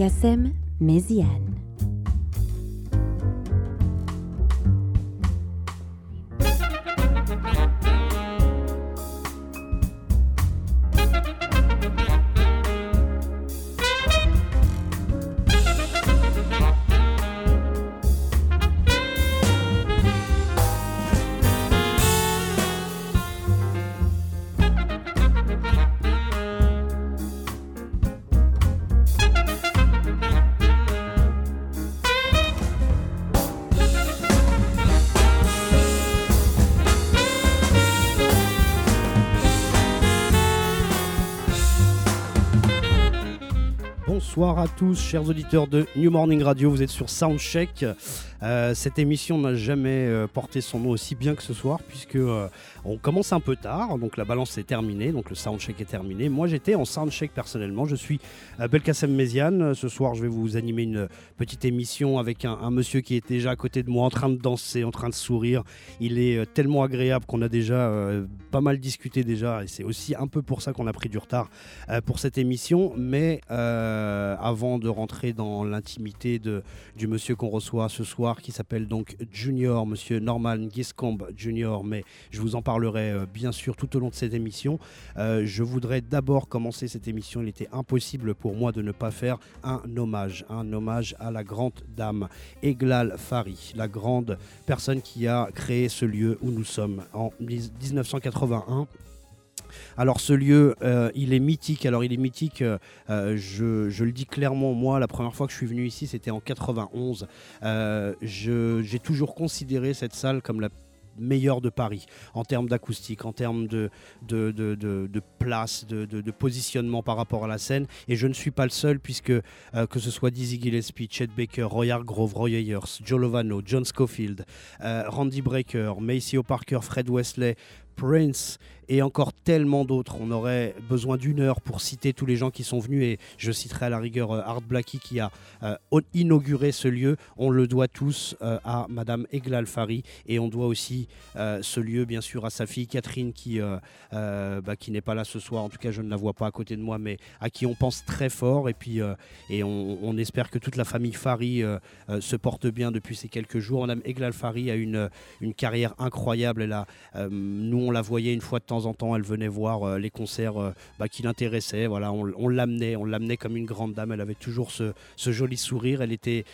Kassem Méziane. Chers auditeurs de New Morning Radio. Vous êtes sur Soundcheck. Euh, cette émission n'a jamais euh, porté son nom aussi bien que ce soir, puisque euh, on commence un peu tard. Donc la balance est terminée, donc le Soundcheck est terminé. Moi, j'étais en Soundcheck personnellement. Je suis Belkacem Méziane. Ce soir, je vais vous animer une petite émission avec un, un, monsieur qui est déjà à côté de moi, en train de danser, en train de sourire. Il est tellement agréable qu'on a déjà pas mal discuté déjà, et c'est aussi un peu pour ça qu'on a pris du retard pour cette émission. Mais avant de rentrer dans l'intimité du monsieur qu'on reçoit ce soir, qui s'appelle donc Junior, monsieur Norman Giscombe Junior, mais je vous en parlerai euh, bien sûr tout au long de cette émission. Euh, je voudrais d'abord commencer cette émission. Il était impossible pour moi de ne pas faire un hommage, un hommage à la grande dame Eglal Fari, la grande personne qui a créé ce lieu où nous sommes en 1981. Alors ce lieu, euh, il est mythique. Alors il est mythique, euh, euh, je, le dis clairement, moi, la première fois que je suis venu ici, c'était en 91. Euh, J'ai toujours considéré cette salle comme la meilleur de Paris en termes d'acoustique, en termes de, place, de, positionnement par rapport à la scène. Et je ne suis pas le seul, puisque que ce soit Dizzy Gillespie, Chet Baker, Roy Hargrove, Roy Ayers, Joe Lovano, John Schofield, euh, Randy Brecker, Maceo Parker, Fred Wesley, Prince et encore tellement d'autres. On aurait besoin d'une heure pour citer tous les gens qui sont venus et je citerai à la rigueur euh, Art Blackie qui a euh, inauguré ce lieu. On le doit tous euh, à Madame Eglal Fari et on doit aussi ce lieu bien sûr à sa fille Catherine qui, bah, qui n'est pas là ce soir. En tout cas, je ne la vois pas à côté de moi, mais à qui on pense très fort et puis et on, espère que toute la famille Fari se porte bien depuis ces quelques jours. Madame Eglal Fari a une, une carrière incroyable. Elle a, nous, on la voyait une fois de temps en temps, elle venait voir euh, les concerts euh, bah, qui l'intéressaient. Voilà, on, l'amenait, on l'amenait comme une grande dame. Elle avait toujours ce, joli sourire. Elle était,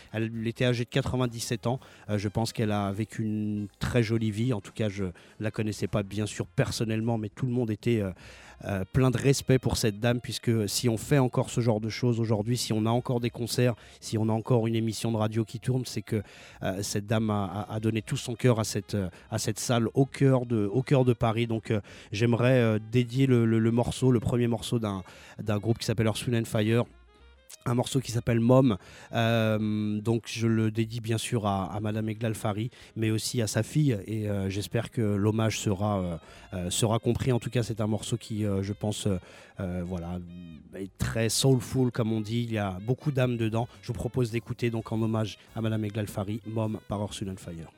était âgée de 97 ans. Euh, je pense qu'elle a vécu une très jolie vie. En tout cas, je la connaissais pas bien sûr personnellement, mais tout le monde était euh, plein de respect pour cette dame, puisque si on fait encore ce genre de choses aujourd'hui, si on a encore des concerts, si on a encore une émission de radio qui tourne, c'est que euh, cette dame a, donné tout son cœur à cette, euh, salle au cœur de, Paris. Donc j'aimerais dédier le, morceau, le premier morceau d'un groupe qui s'appelle Earth, Wind Fire un morceau qui s'appelle Mom. Euh, donc je le dédie bien sûr à, Madame Eglal Fari, mais aussi à sa fille. Et euh, j'espère que l'hommage sera, euh, sera compris. En tout cas, c'est un morceau qui, je pense, voilà, est très soulful, comme on dit. Il y a beaucoup d'âme dedans. Je vous propose d'écouter donc en hommage à Madame Eglal Fari, Mom par Orson Fire.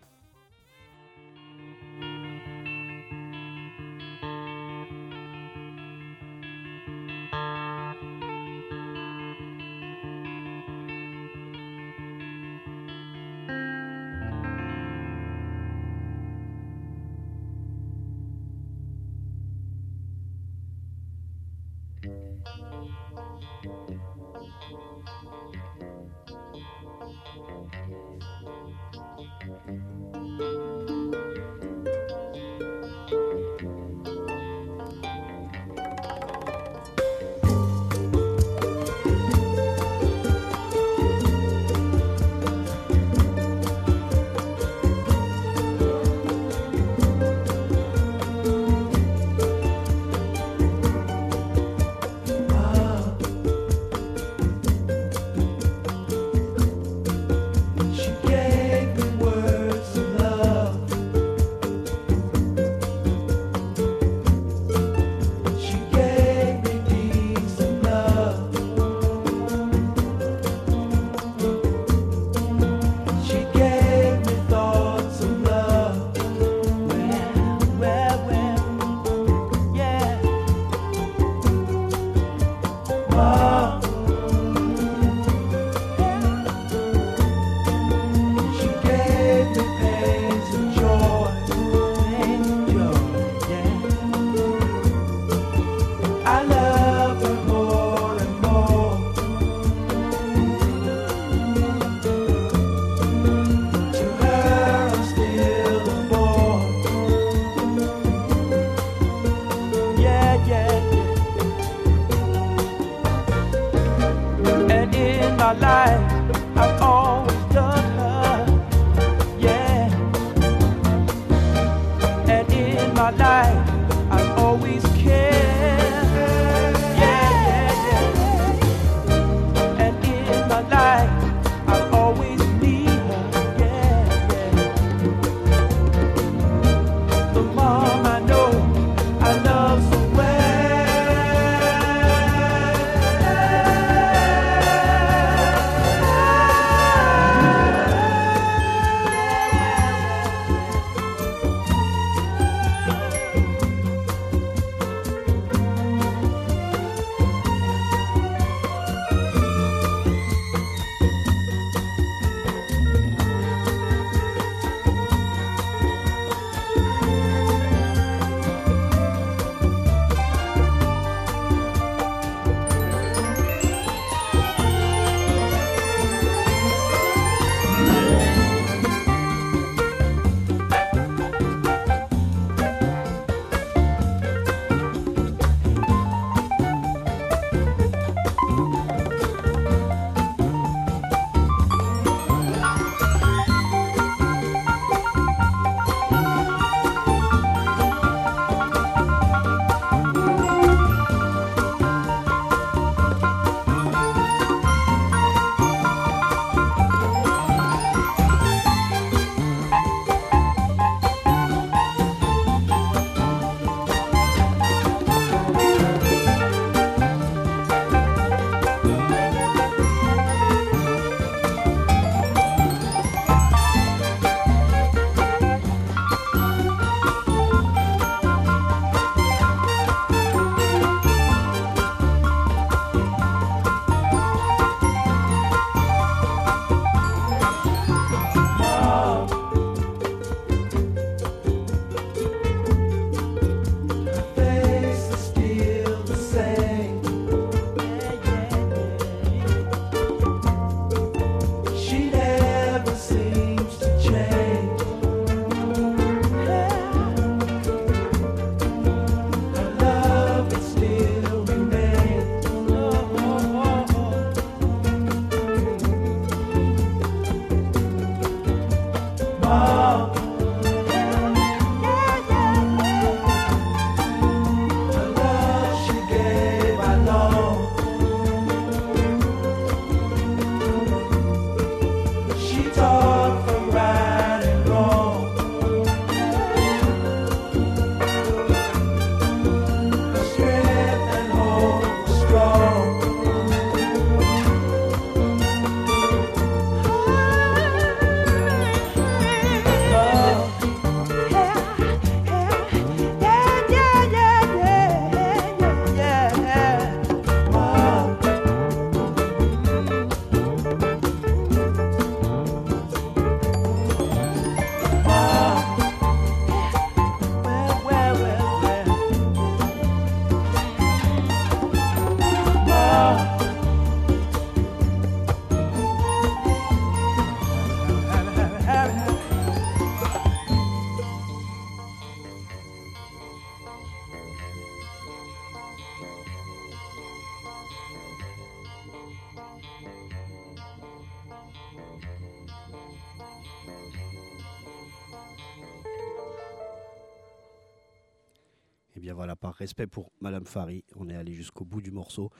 Respect pour Madame Fari, on est allé jusqu'au bout du morceau.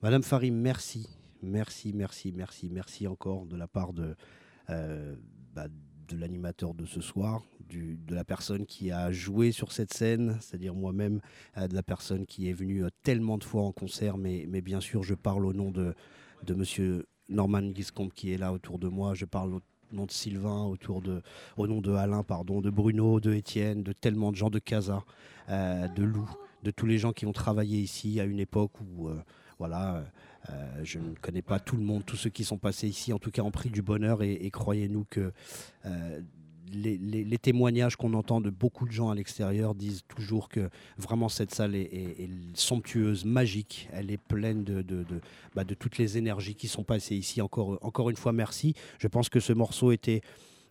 Madame Fari, merci, merci, merci, merci, merci encore de la part de, euh, bah, de l'animateur de ce soir, de la personne qui a joué sur cette scène, c'est-à-dire moi-même, euh, de la personne qui est venue euh, tellement de fois en concert, mais, mais bien sûr, je parle au nom de, de Monsieur Norman Giscombe qui est là autour de moi, je parle au nom de Sylvain, autour de, au nom de Alain, pardon, de Bruno, de Étienne, de tellement de gens de Casa, de Lou, de tous les gens qui ont travaillé ici à une époque où, euh, voilà, euh, je ne connais pas tout le monde, tous ceux qui sont passés ici, en tout cas, ont pris du bonheur et, croyez-nous que euh, les, témoignages qu'on entend de beaucoup de gens à l'extérieur disent toujours que vraiment cette salle est, somptueuse, magique. Elle est pleine de, de, de- bah, de toutes les énergies qui sont passées ici. Encore, encore une fois, merci. Je pense que ce morceau était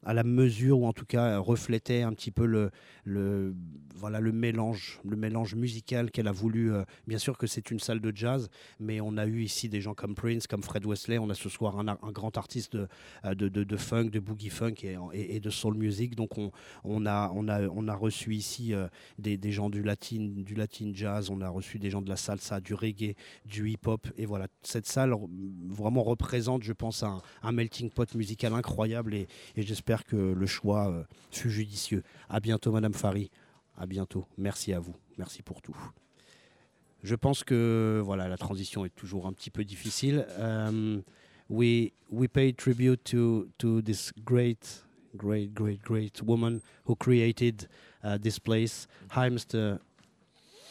à la mesure ou en tout cas reflétait un petit peu le, le, voilà, le, mélange, le mélange musical qu'elle a voulu. euh, bien sûr que c'est une salle de jazz, mais on a eu ici des gens comme Prince, comme Fred Wesley. On a ce soir un, un grand artiste de, euh, de, de- funk, de boogie funk et, de soul music. Donc on, on, a, on, a, on a reçu ici euh, des, des gens du latin, du latin jazz, on a reçu des gens de la salsa, du reggae, du hip-hop. Et voilà, cette salle vraiment représente, je pense, un, melting pot musical incroyable et j'espère que le choix euh, fut judicieux. À bientôt, Madame Fari. À bientôt. Merci à vous. Merci pour tout. Je pense que voilà, la transition est toujours un petit peu difficile. Um, we we pay tribute to to this great, great, great, great woman who created uh, this place. Hi, Mr.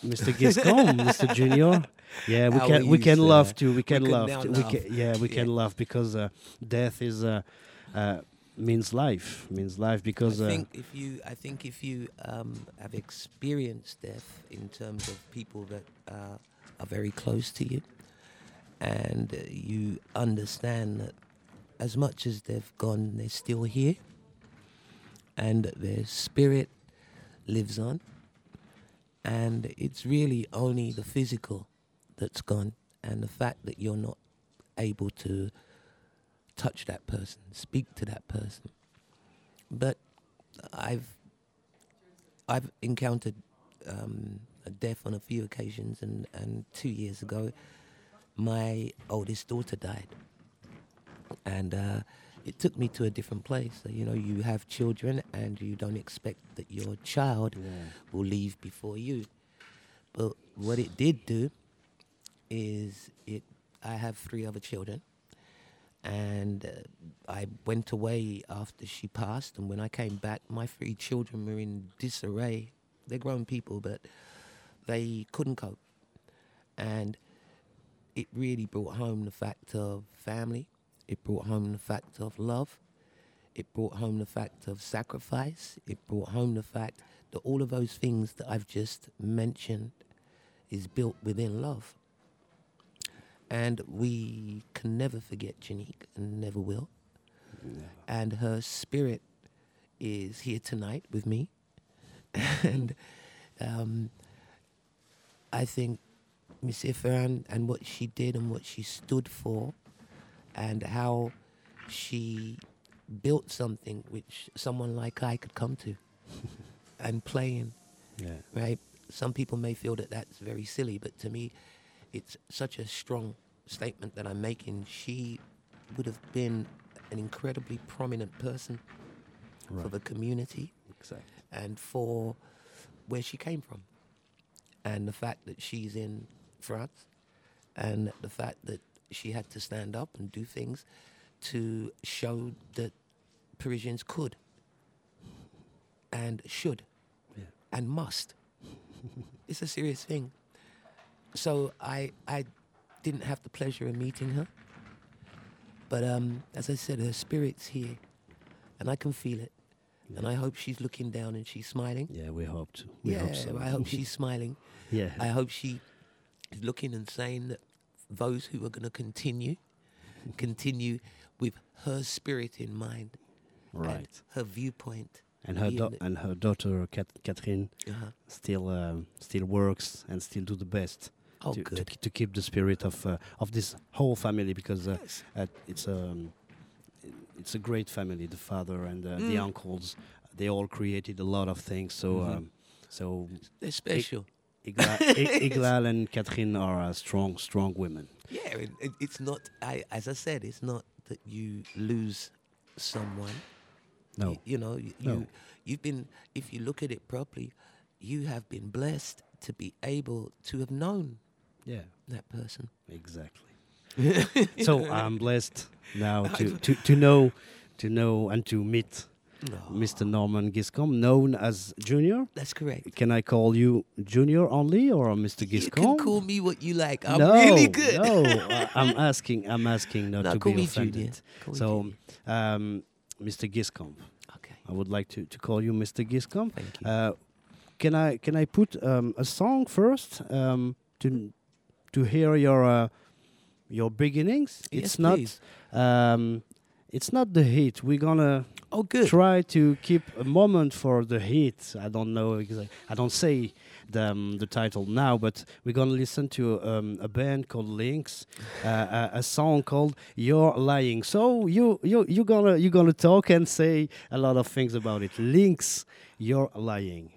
Mr. Giscombe, Mr. Junior. Yeah, we How can we can sir? laugh too. We can now too. We can, yeah, we can laugh because uh, death is uh, uh, means life. Means life because I uh, think if you, I think if you um, have experienced death in terms of people that uh, are very close to you, and uh, you understand that as much as they've gone, they're still here, and their spirit lives on, and it's really only the physical that's gone, and the fact that you're not able to touch that person, speak to that person. But I've I've encountered um, a death on a few occasions, and, and two years ago, my oldest daughter died, and uh, it took me to a different place. So, you know, you have children, and you don't expect that your child will leave before you. But what it did do is it. I have three other children, and uh, I went away after she passed. And when I came back, my three children were in disarray. They're grown people, but they couldn't cope, and it really brought home the fact of family. It brought home the fact of love. It brought home the fact of sacrifice. It brought home the fact that all of those things that I've just mentioned is built within love. And we can never forget Janique and never will. And her spirit is here tonight with me. and um, I think Miss Ifran and what she did and what she stood for and how she built something which someone like I could come to and play in yeah. right? Some people may feel that that's very silly, but to me, it's such a strong statement that I'm making. She would have been an incredibly prominent person for the community Exactly. and for where she came from. And the fact that she's in France and the fact that she had to stand up and do things to show that Parisians could and should Yeah. and must. it's a serious thing. So I I didn't have the pleasure of meeting her. But um, as I said, her spirit's here and I can feel it. And I hope she's looking down and she's smiling. Yeah, we hope to. We yeah, hope so. I hope she's smiling. yeah. I hope she is looking and saying that those who are going to continue, continue with her spirit in mind, right. her viewpoint. And her that- and her daughter Cat- Catherine uh-huh. still um, still works and still do the best Oh, to, to, good. ke- to keep the spirit of uh, of this whole family because uh, Yes. uh, it's um, it's a great family. The father and uh, the Mm. uncles, they all created a lot of things. So Mhm. um, so They're special. Igla, I- Iglal and Catherine are uh, strong strong women. Yeah, it, it, it's not. I, as I said, it's not that you lose someone. No, Y- you know, y- No. you you've been. If you look at it properly, you have been blessed to be able to have known yeah, that person. exactly. so I'm blessed now to, to, to know to know and to meet Mr. Norman Giscombe, known as Junior. that's correct. Can I call you Junior only or Mr. You can call me what you like. I'm no, really good. no, I- I'm asking. I'm asking not No, to be offended. So, um, Mr. Giscombe, okay, I would like to, to call you Mr. Giscombe. thank you. Uh, can I can I put um, a song first um, to to hear your uh, your beginnings? yes, it's not please. um, it's not the heat. We're gonna Oh, good. try to keep a moment for the heat. I don't know exactly. I don't say the um, the title now, but we're gonna listen to um, a band called Linx, uh, a, a song called "You're Lying." So you you you gonna you gonna talk and say a lot of things about it. Linx, "You're Lying."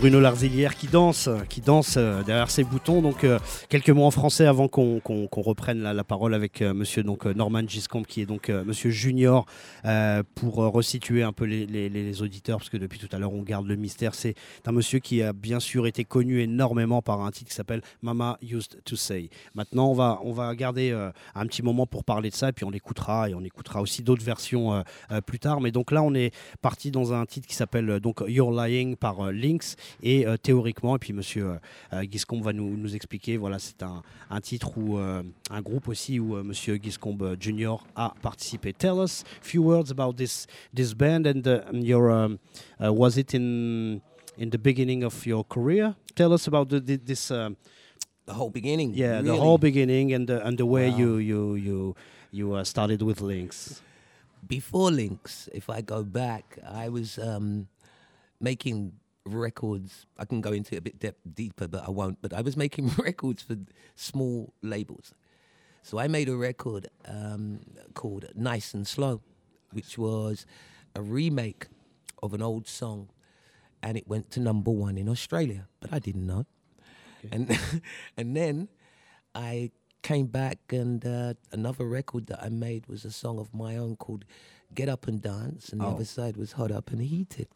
Bruno Larzilière qui danse, qui danse euh, derrière ses boutons. Donc euh, quelques mots en français avant qu'on reprenne la, parole avec euh, Monsieur donc Norman Giscombe qui est donc Monsieur Junior pour resituer un peu les, auditeurs parce que depuis tout à l'heure on garde le mystère. C'est un monsieur qui a bien sûr été connu énormément par un titre qui s'appelle Mama Used to Say. Maintenant on va on va garder un petit moment pour parler de ça et puis on l'écoutera et on écoutera aussi d'autres versions plus tard. Mais donc là on est parti dans un titre qui s'appelle donc You're Lying par Lynx et euh, théoriquement et puis monsieur euh, euh, Giscombe va nous, nous expliquer voilà c'est un, un titre ou un groupe aussi où monsieur Giscombe euh, Jr a participé tell us few words about this this band and uh, your um, uh, was it in in the beginning of your career? Tell us about the, this um, The whole beginning. yeah the whole beginning and the, and the way Wow. you you you you uh, started with Lynx before Lynx, if I go back, I was um, making records. I can go into it a bit dep deeper, but I won't. But I was making records for small labels. So I made a record um, called Nice and Slow, which was a remake of an old song. And it went to number one in Australia, but I didn't know. And, and then I came back, and uh, another record that I made was a song of my own called "Get Up and Dance," and the Oh. other side was "Hot Up and Heated."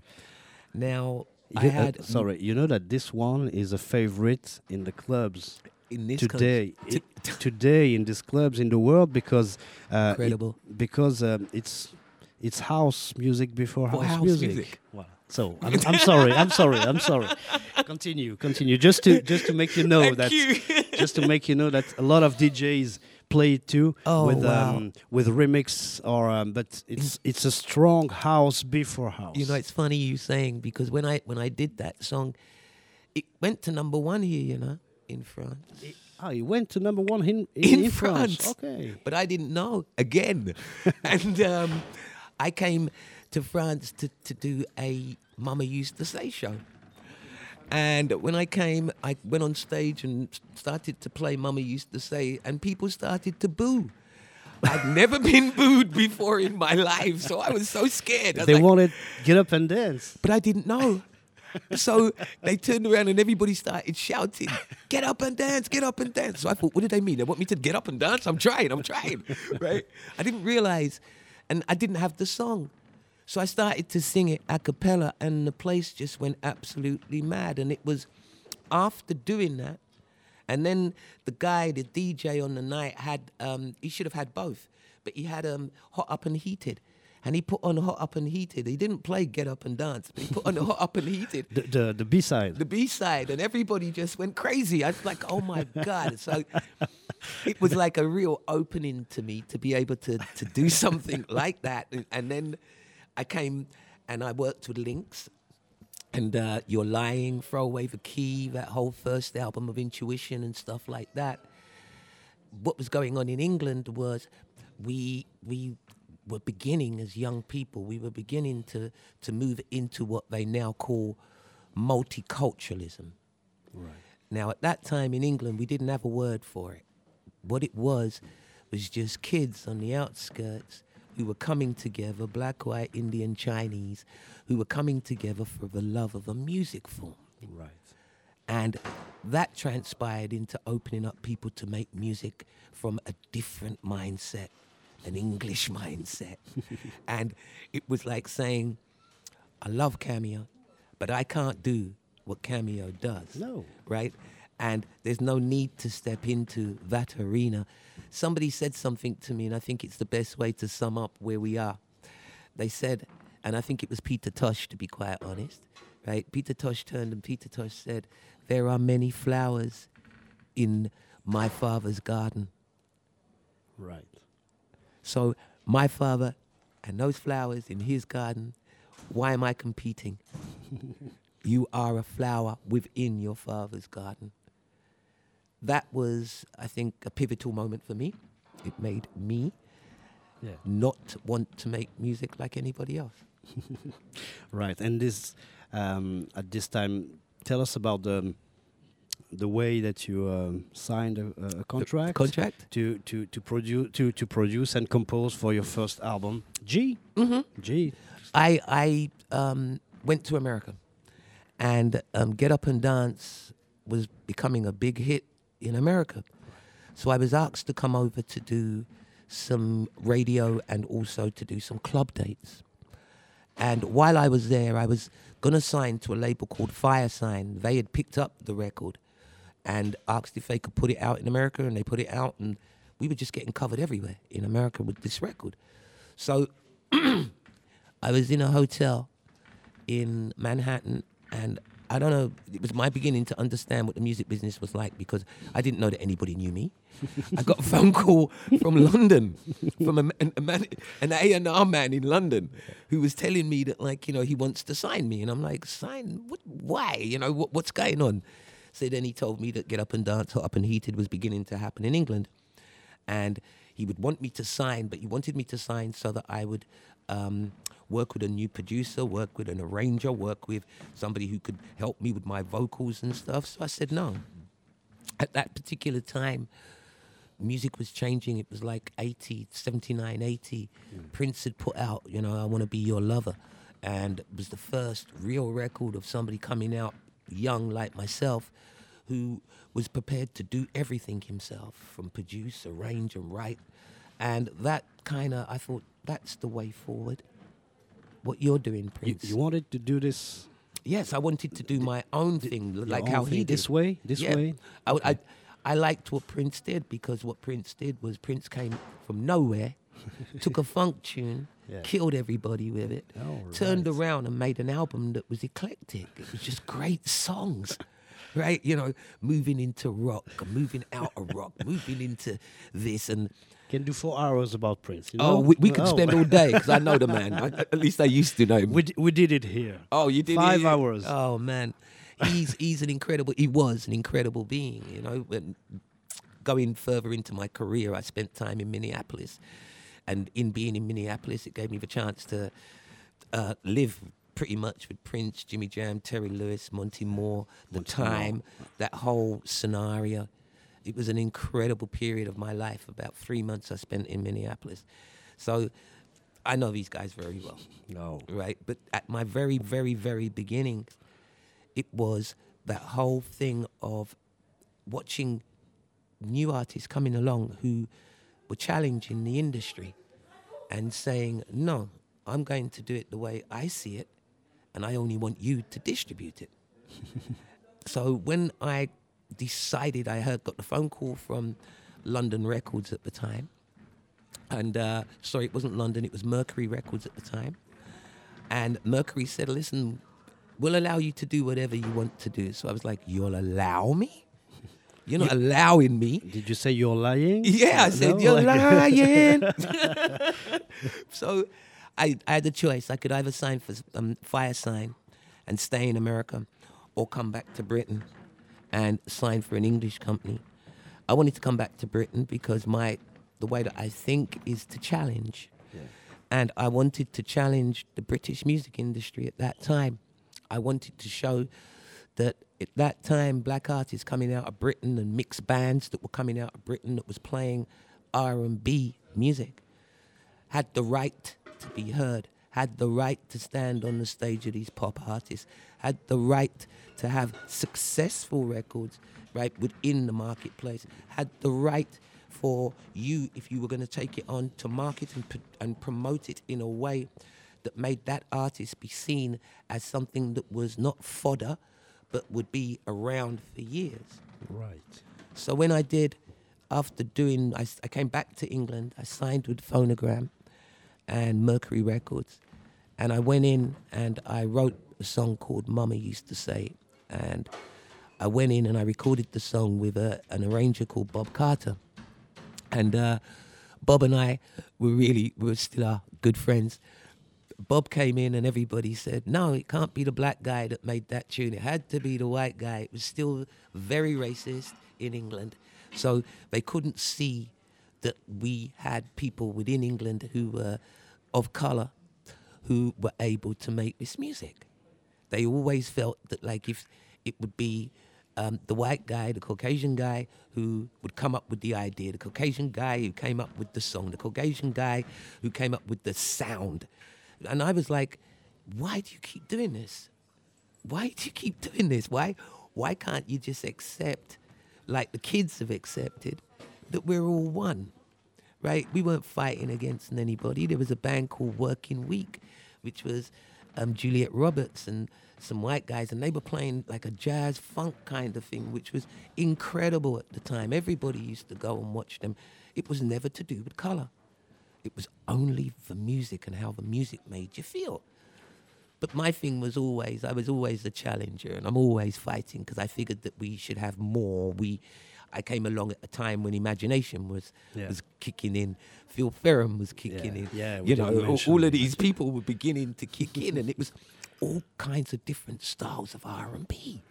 Now I You- uh, had sorry, you know that this one is a favorite in the clubs in this today. country, i- today in these clubs in the world because uh, it- because um, it's it's house music before house, house music. music. Wow. So I'm, I'm sorry. I'm sorry. I'm sorry. Continue. Continue. Just to just to make you know Thank that you. just to make you know that a lot of DJs play it too Oh, with wow. um, with remix or um, but it's it's a strong house before house. You know, it's funny you saying because when I when I did that song, it went to number one here. You know, in France. Oh, you went to number one in in, In France. France. Okay. but I didn't know again. and um, I came to France to, to do a Mama Used to Say show. And when I came, I went on stage and started to play Mama Used to Say, and people started to boo. I'd never been booed before in my life, so I was so scared. Was They like, wanted get up and dance. but I didn't know. so they turned around and everybody started shouting, "Get up and dance! Get up and dance!" So I thought, what did they mean? They want me to get up and dance? I'm trying. I'm trying. right? I didn't realize, and I didn't have the song. So I started to sing it a cappella, and the place just went absolutely mad. And it was after doing that, and then the guy, the DJ on the night, had um, he should have had both, but he had um, hot up and heated, and he put on hot up and heated. He didn't play get up and dance, but he put on hot up and heated. The the, the B side. The B side, and everybody just went crazy. I was like, "Oh my god!" So it was like a real opening to me to be able to to do something like that. And, and then I came and I worked with Linx, and uh, You're Lying, Throw Away the Key, that whole first album of Intuition and stuff like that. What was going on in England was we we were beginning as young people. We were beginning to to move into what they now call multiculturalism. Right. Now, at that time in England, we didn't have a word for it. What it was was just kids on the outskirts who were coming together, black, white, Indian, Chinese, who were coming together for the love of a music form. Right. And that transpired into opening up people to make music from a different mindset, an English mindset. and it was like saying, I love Cameo, but I can't do what Cameo does. No. Right? And there's no need to step into that arena. Somebody said something to me, and I think it's the best way to sum up where we are. They said, and I think it was Peter Tosh to be quite honest, right? Peter Tosh turned and Peter Tosh said, There are many flowers in my father's garden. Right. So my father and those flowers in his garden, why am I competing? you are a flower within your father's garden. That was, I think, a pivotal moment for me. It made me Yeah. not want to make music like anybody else. Right. And this um, at this time, tell us about the the way that you um, signed a, a contract. Contract? to to to produce to to produce and compose for your first album. G. Mm-hmm. G. I I um, went to America, and um, Get Up and Dance was becoming a big hit in America. So I was asked to come over to do some radio and also to do some club dates. And while I was there, I was gonna sign to a label called Fire Sign. They had picked up the record and asked if they could put it out in America, and they put it out, and we were just getting covered everywhere in America with this record. So I was in a hotel in Manhattan, and I don't know. It was my beginning to understand what the music business was like because I didn't know that anybody knew me. I got a phone call from London, from a, an, a man, an A and R man in London, who was telling me that like you know he wants to sign me, and I'm like, sign? What? Why? You know what, what's going on? So then he told me that Get Up and Dance, Hot Up and Heated was beginning to happen in England, and he would want me to sign, but he wanted me to sign so that I would um, work with a new producer, work with an arranger, work with somebody who could help me with my vocals and stuff. So I said no. At that particular time, music was changing. It was like 80, 79, 80. Mm. Prince had put out, you know, I Want to Be Your Lover. And it was the first real record of somebody coming out young like myself who was prepared to do everything himself from produce, arrange, and write. And that kind of, I thought, that's the way forward. What you're doing, Prince. you wanted to do this Yes, I wanted to do my own thing, like own how thing he did. this way, this Yeah. way. I, would- I, I liked what Prince did because what Prince did was Prince came from nowhere, took a funk tune, Yeah. killed everybody with it, Oh, turned right. around and made an album that was eclectic. It was just great songs. Right, you know, moving into rock, moving out of rock, moving into this, and Can do four hours about Prince. You oh, we, we could Oh. spend all day because I know the man. I, at least I used to know him. We, d- we did it here. Oh, you did Five hours. Oh man, he's he's an incredible. He was an incredible being. You know, and going further into my career, I spent time in Minneapolis, and in being in Minneapolis, it gave me the chance to uh, live pretty much with Prince, Jimmy Jam, Terry Lewis, Monte Moir, the time, that whole scenario. It was an incredible period of my life. About three months I spent in Minneapolis, so I know these guys very well No. right? But at my very, very, very beginning, it was that whole thing of watching new artists coming along who were challenging the industry and saying, no, I'm going to do it the way I see it, and I only want you to distribute it. so when I decided, I heard, got the phone call from London Records at the time, and uh, sorry, it wasn't London, it was Mercury Records at the time. And Mercury said, listen, we'll allow you to do whatever you want to do. So I was like, you'll allow me? You're not allowing me. Did you say you're lying? Yeah, I said, No? you're Like- lying. so I, I had a choice. I could either sign for um, Fire Sign and stay in America or come back to Britain and sign for an English company. I wanted to come back to Britain because my the way that I think is to challenge. And I wanted to challenge the British music industry at that time. I wanted to show that at that time black artists coming out of Britain and mixed bands that were coming out of Britain that was playing R&B music had the right to be heard, had the right to stand on the stage of these pop artists, had the right to have successful records right within the marketplace, had the right for you, if you were going to take it on, to market and, and promote it in a way that made that artist be seen as something that was not fodder, but would be around for years. Right. So when I did, after doing, I came back to England. I signed with Phonogram and Mercury Records, and I went in and I wrote a song called "Mama Used to Say," and I went in and I recorded the song with a, an arranger called Bob Carter, and uh, Bob and I were really we were still our good friends. Bob came in and everybody said, no, it can't be the black guy that made that tune. It had to be the white guy. It was still very racist in England. So they couldn't see that we had people within England who were of color who were able to make this music. They always felt that like if it would be um, the white guy, the Caucasian guy who would come up with the idea, the Caucasian guy who came up with the song, the Caucasian guy who came up with the sound. And I was like, why do you keep doing this? why do you keep doing this? Why, why can't you just accept, like the kids have accepted, that we're all one, right? We weren't fighting against anybody. There was a band called Working Week, which was um, Juliet Roberts and some white guys, and they were playing like a jazz funk kind of thing, which was incredible at the time. Everybody used to go and watch them. It was never to do with color. It was only the music and how the music made you feel. But my thing was always, I was always the challenger, and I'm always fighting because I figured that we should have more. We, I came along at a time when imagination was Yeah. was kicking in, Phil Fearon was kicking Yeah, in. yeah, you know, all, all of these people were beginning to kick in, and it was all kinds of different styles of R and B.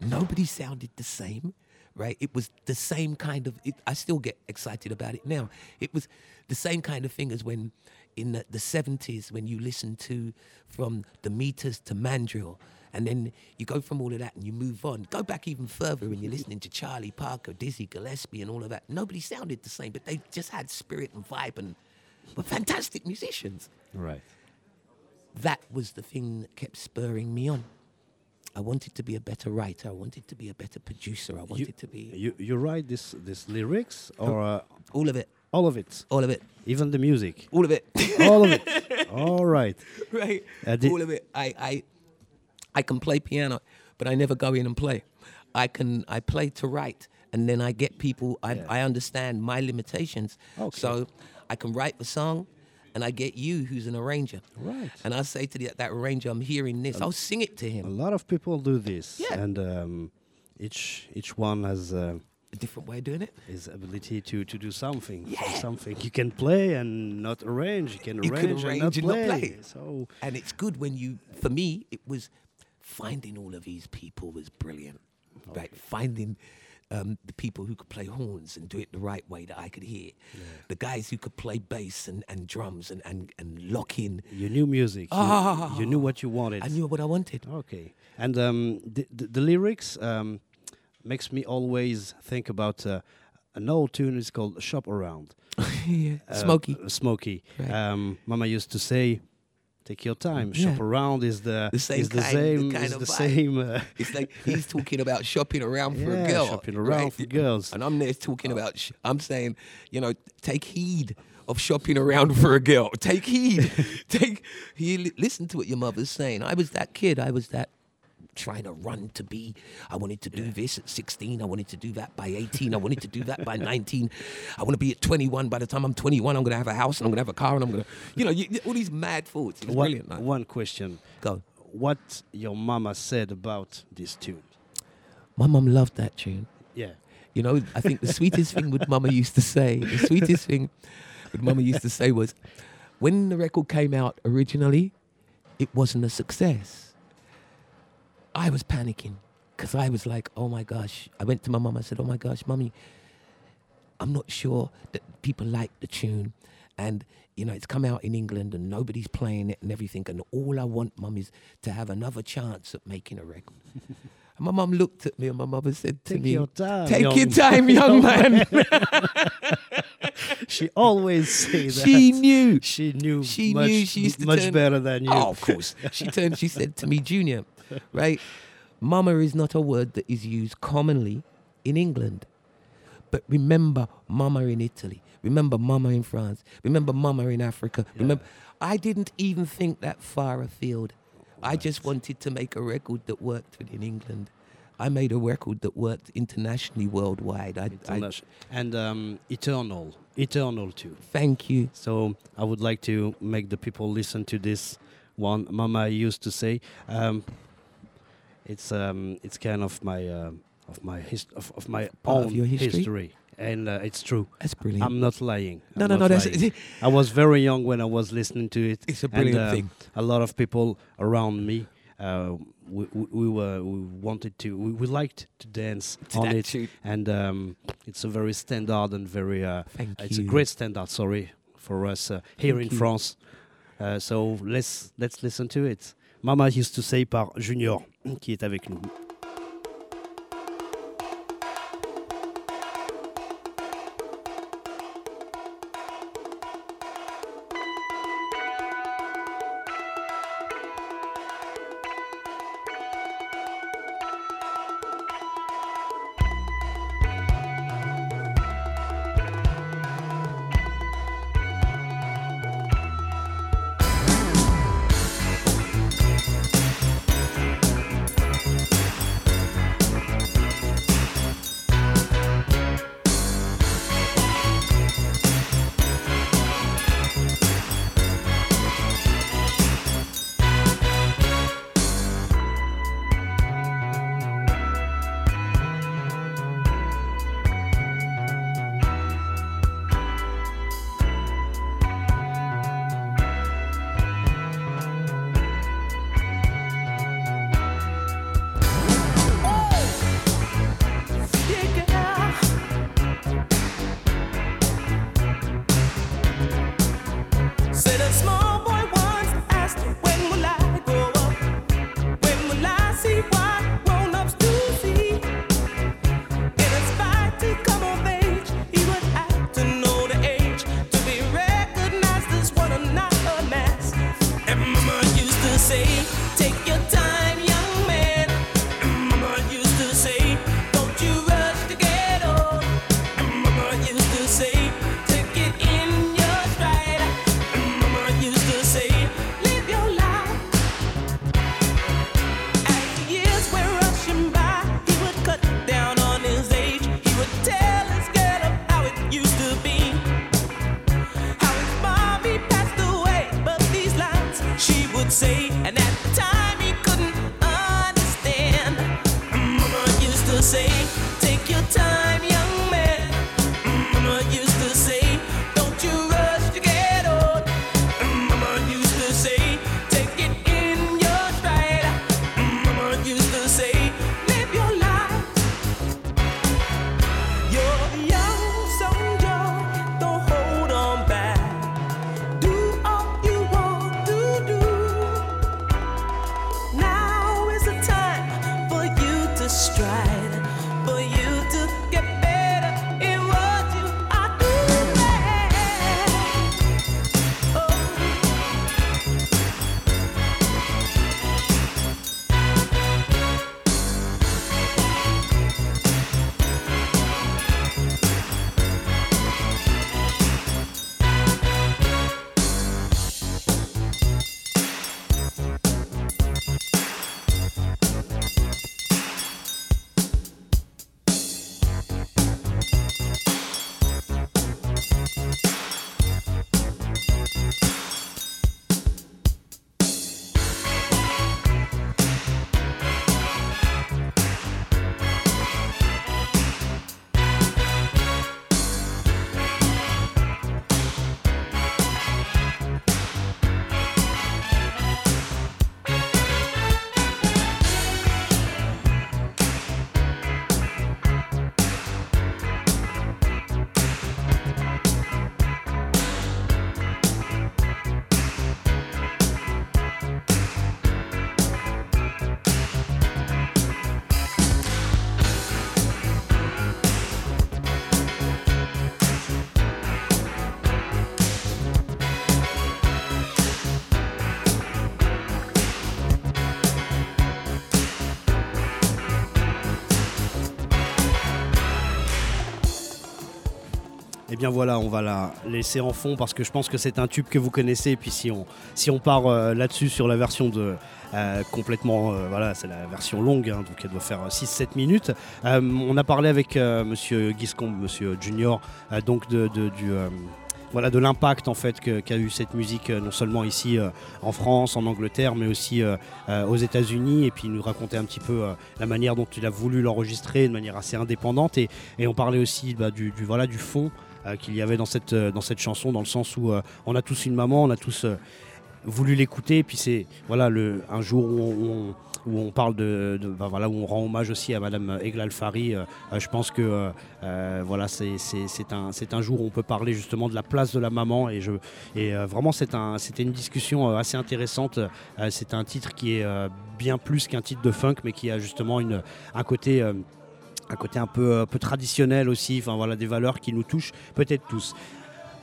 Nobody sounded the same, right? It was the same kind of. It, I still get excited about it now. It was the same kind of thing as when in the, the 70s when you listened to from the meters to mandrill and then you go from all of that and you move on. Go back even further and you're listening to charlie parker dizzy gillespie and all of that. Nobody sounded the same but they just had spirit and vibe and were fantastic musicians. Right. that was the thing that kept spurring me on. I wanted to be a better writer. I wanted to be a better producer. I wanted to be You you write this this lyrics or uh, all of it. all of it, all of it. Even the music, all of it. All of it. All right. right? Uh, All of it. I, I, I can play piano, but I never go in and play. I can. I play to write, and then I get people. I, Yeah. I understand my limitations, Okay. so I can write the song, and I get you, who's an arranger, Right. and I say to the, that arranger, "I'm hearing this. I'll sing it to him. A lot of people do this, Yeah. and um, each each one has uh, A different way of doing it. his ability to to do something. Yeah. Something you can play and not arrange. You can You arrange, can and, not, arrange and not play. play. So And it's good when you. For me, it was finding all of these people was brilliant. Right, finding um, the people who could play horns and do it the right way that I could hear. The guys who could play bass and, and drums and, and, and lock in. you knew music. You, Ah. you knew what you wanted. I knew what I wanted. Okay, and um, the, the, the lyrics um, makes me always think about uh, an old tune. is called "Shop Around." yeah. Uh, Smokey. Smokey. Right. Um, Mama used to say, "Take your time. Shop Yeah. around is the, The same is the kind- the same kind is of the same." Uh, It's like he's talking about shopping around for Yeah, a girl. shopping around for girls. Oh. And I'm there talking about, sh- I'm saying, you know, take heed of shopping around for a girl. Take heed. take, he, li- listen to what your mother's saying. I was that kid. I was that trying to run to be. I wanted to do this at 16. I wanted to do that by 18. I wanted to do that by 19. I want to be at 21. By the time I'm 21, I'm going to have a house and I'm going to have a car and I'm going to, you know, you, all these mad thoughts. It was one, brilliant. man. one question: Go. What your mama said about this tune? My mum loved that tune. Yeah. You know, I think the sweetest thing what Mama used to say, the sweetest thing what Mama used to say was, when the record came out originally, it wasn't a success. I was panicking because I was like, oh my gosh. I went to my mum. I said, oh my gosh, Mummy, I'm not sure that people like the tune. And, you know, it's come out in England and nobody's playing it and everything. And all I want, Mum, is to have another chance at making a record. and my mum looked at me and my mother said to Take me, your time, Take young- your time, young man. She always that. she knew. She knew. She much, knew she used to much turn- better than oh, you. Oh, of course. She turned, she said to me, Junior, right? Mama is not a word that is used commonly in England. But remember mama in Italy. Remember mama in France. Remember mama in Africa. Remember I didn't even think that far afield. I just wanted to make a record that worked within England. I made a record that worked internationally, worldwide. I, I and um, eternal, eternal too. thank you. So I would like to make the people listen to this one. Mama used to say, um, it's um, it's kind of my uh, of my his- of, of my Part of own your history? and uh, it's true. That's brilliant. I'm not lying. no, I'm no, not no. That's lying. I was very young when I was listening to it. It's a and, brilliant uh, thing. A lot of people around me, uh, we, we, we were we wanted to we, we liked to dance To on that it, tune. and um, it's a very standard and very uh, Thank it's a great standard. Sorry for us uh, here Thank in you. France. Uh, so let's let's listen to it. Mama used to say par Junior qui est avec nous. Voilà, on va la laisser en fond parce que je pense que c'est un tube que vous connaissez. Et puis si on, si part euh, là-dessus sur la version de euh, complètement, euh, voilà, c'est la version longue, hein, donc elle doit faire 6-7 minutes. On a parlé avec Monsieur Guiscombe, Monsieur Junior, donc de, du voilà, de l'impact en fait qu'a eu cette musique non seulement ici en France, en Angleterre, mais aussi aux États-Unis. Et puis il nous racontait un petit peu la manière dont il a voulu l'enregistrer de manière assez indépendante. Et, on parlait aussi bah, du, fond qu'il y avait dans cette euh, dans cette chanson, dans le sens où euh, on a tous une maman, on a tous euh, voulu l'écouter. Et puis c'est voilà le un jour où on, où on- parle de, bah, voilà où on rend hommage aussi à Madame Egla Alfari. euh, euh, je pense que euh, euh, voilà c'est un c'est un jour où on peut parler justement de la place de la maman et je et euh, vraiment c'est un c'était une discussion euh, assez intéressante. Euh, c'est un titre qui est euh, bien plus qu'un titre de funk, mais qui a justement une un côté euh, un côté un peu, un peu traditionnel aussi, enfin voilà, des valeurs qui nous touchent peut-être tous.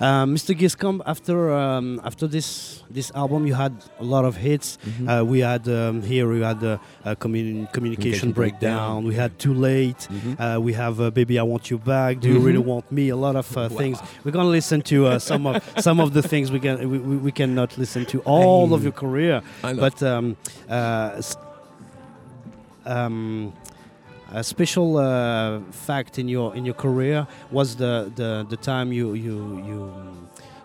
Uh, Mr. Giscombe, after um, after this this album, you had a lot of hits. Uh, we had um, here we had uh, uh, commun- communication Communication breakdown. Breakdown. We had too late. Uh, we have uh, baby, I want you back. Do you really want me? A lot of uh, things. We're gonna listen to uh, some of some of the things we can we, we, we cannot listen to all of your career, but um, uh, um, a special uh, fact in your in your career was the the, the time you you you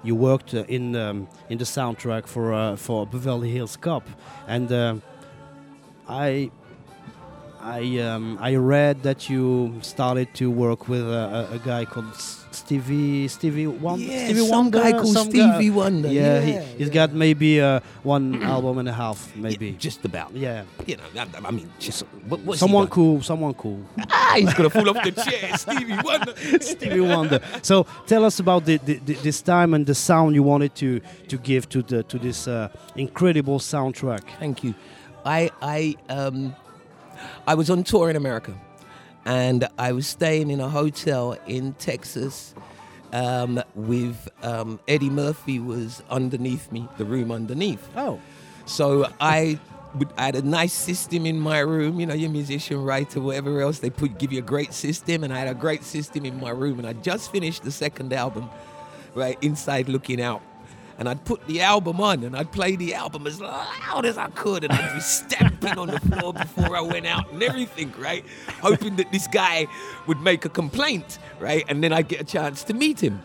you worked in um, in the soundtrack for uh, for Beverly Hills Cop, and uh, I. I um, I read that you started to work with a, a, guy called Stevie Stevie Wonder. Yeah, Stevie some guy called some guy- Stevie Wonder, Yeah, yeah, he, has yeah. got maybe uh, one album and a half, maybe. Just about. Yeah, You know, I, I mean, just, what, what's someone cool, someone cool. Ah, he's gonna fall off the chair, Stevie Wonder. Stevie Wonder. So tell us about the, the, the, this time and the sound you wanted to to give to the to this uh, incredible soundtrack. Thank you. I I um I was on tour in America, and I was staying in a hotel in Texas. Um, with um, Eddie Murphy was underneath me, the room underneath. Oh, So I I had a nice system in my room. You know, your musician writer, whatever else, they put give you a great system, and I had a great system in my room. And I just finished the second album, right inside looking out. And I'd put the album on, and I'd play the album as loud as I could, and I'd be stamping on the floor before I went out and everything, right? Hoping that this guy would make a complaint, right? And then I'd get a chance to meet him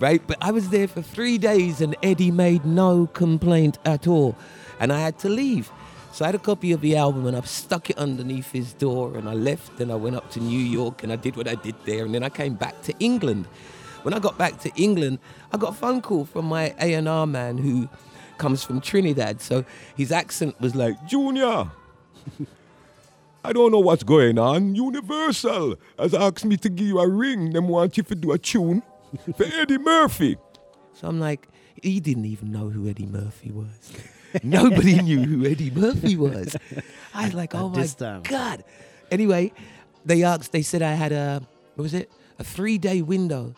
right? But I was there for three days and Eddie made no complaint at all. And I had to leave. So I had a copy of the album and I stuck it underneath his door and I left and I went up to New York and I did what I did there and then I came back to England. When I got back to England, I got a phone call from my A&R man who comes from Trinidad. So his accent was like, Junior, I don't know what's going on. Universal has asked me to give you a ring. Them want you to do a tune for Eddie Murphy. So I'm like, he didn't even know who Eddie Murphy was. Nobody knew who Eddie Murphy was. I was like, oh my time. God. Anyway, they asked, they said I had a, what was it? A three day window.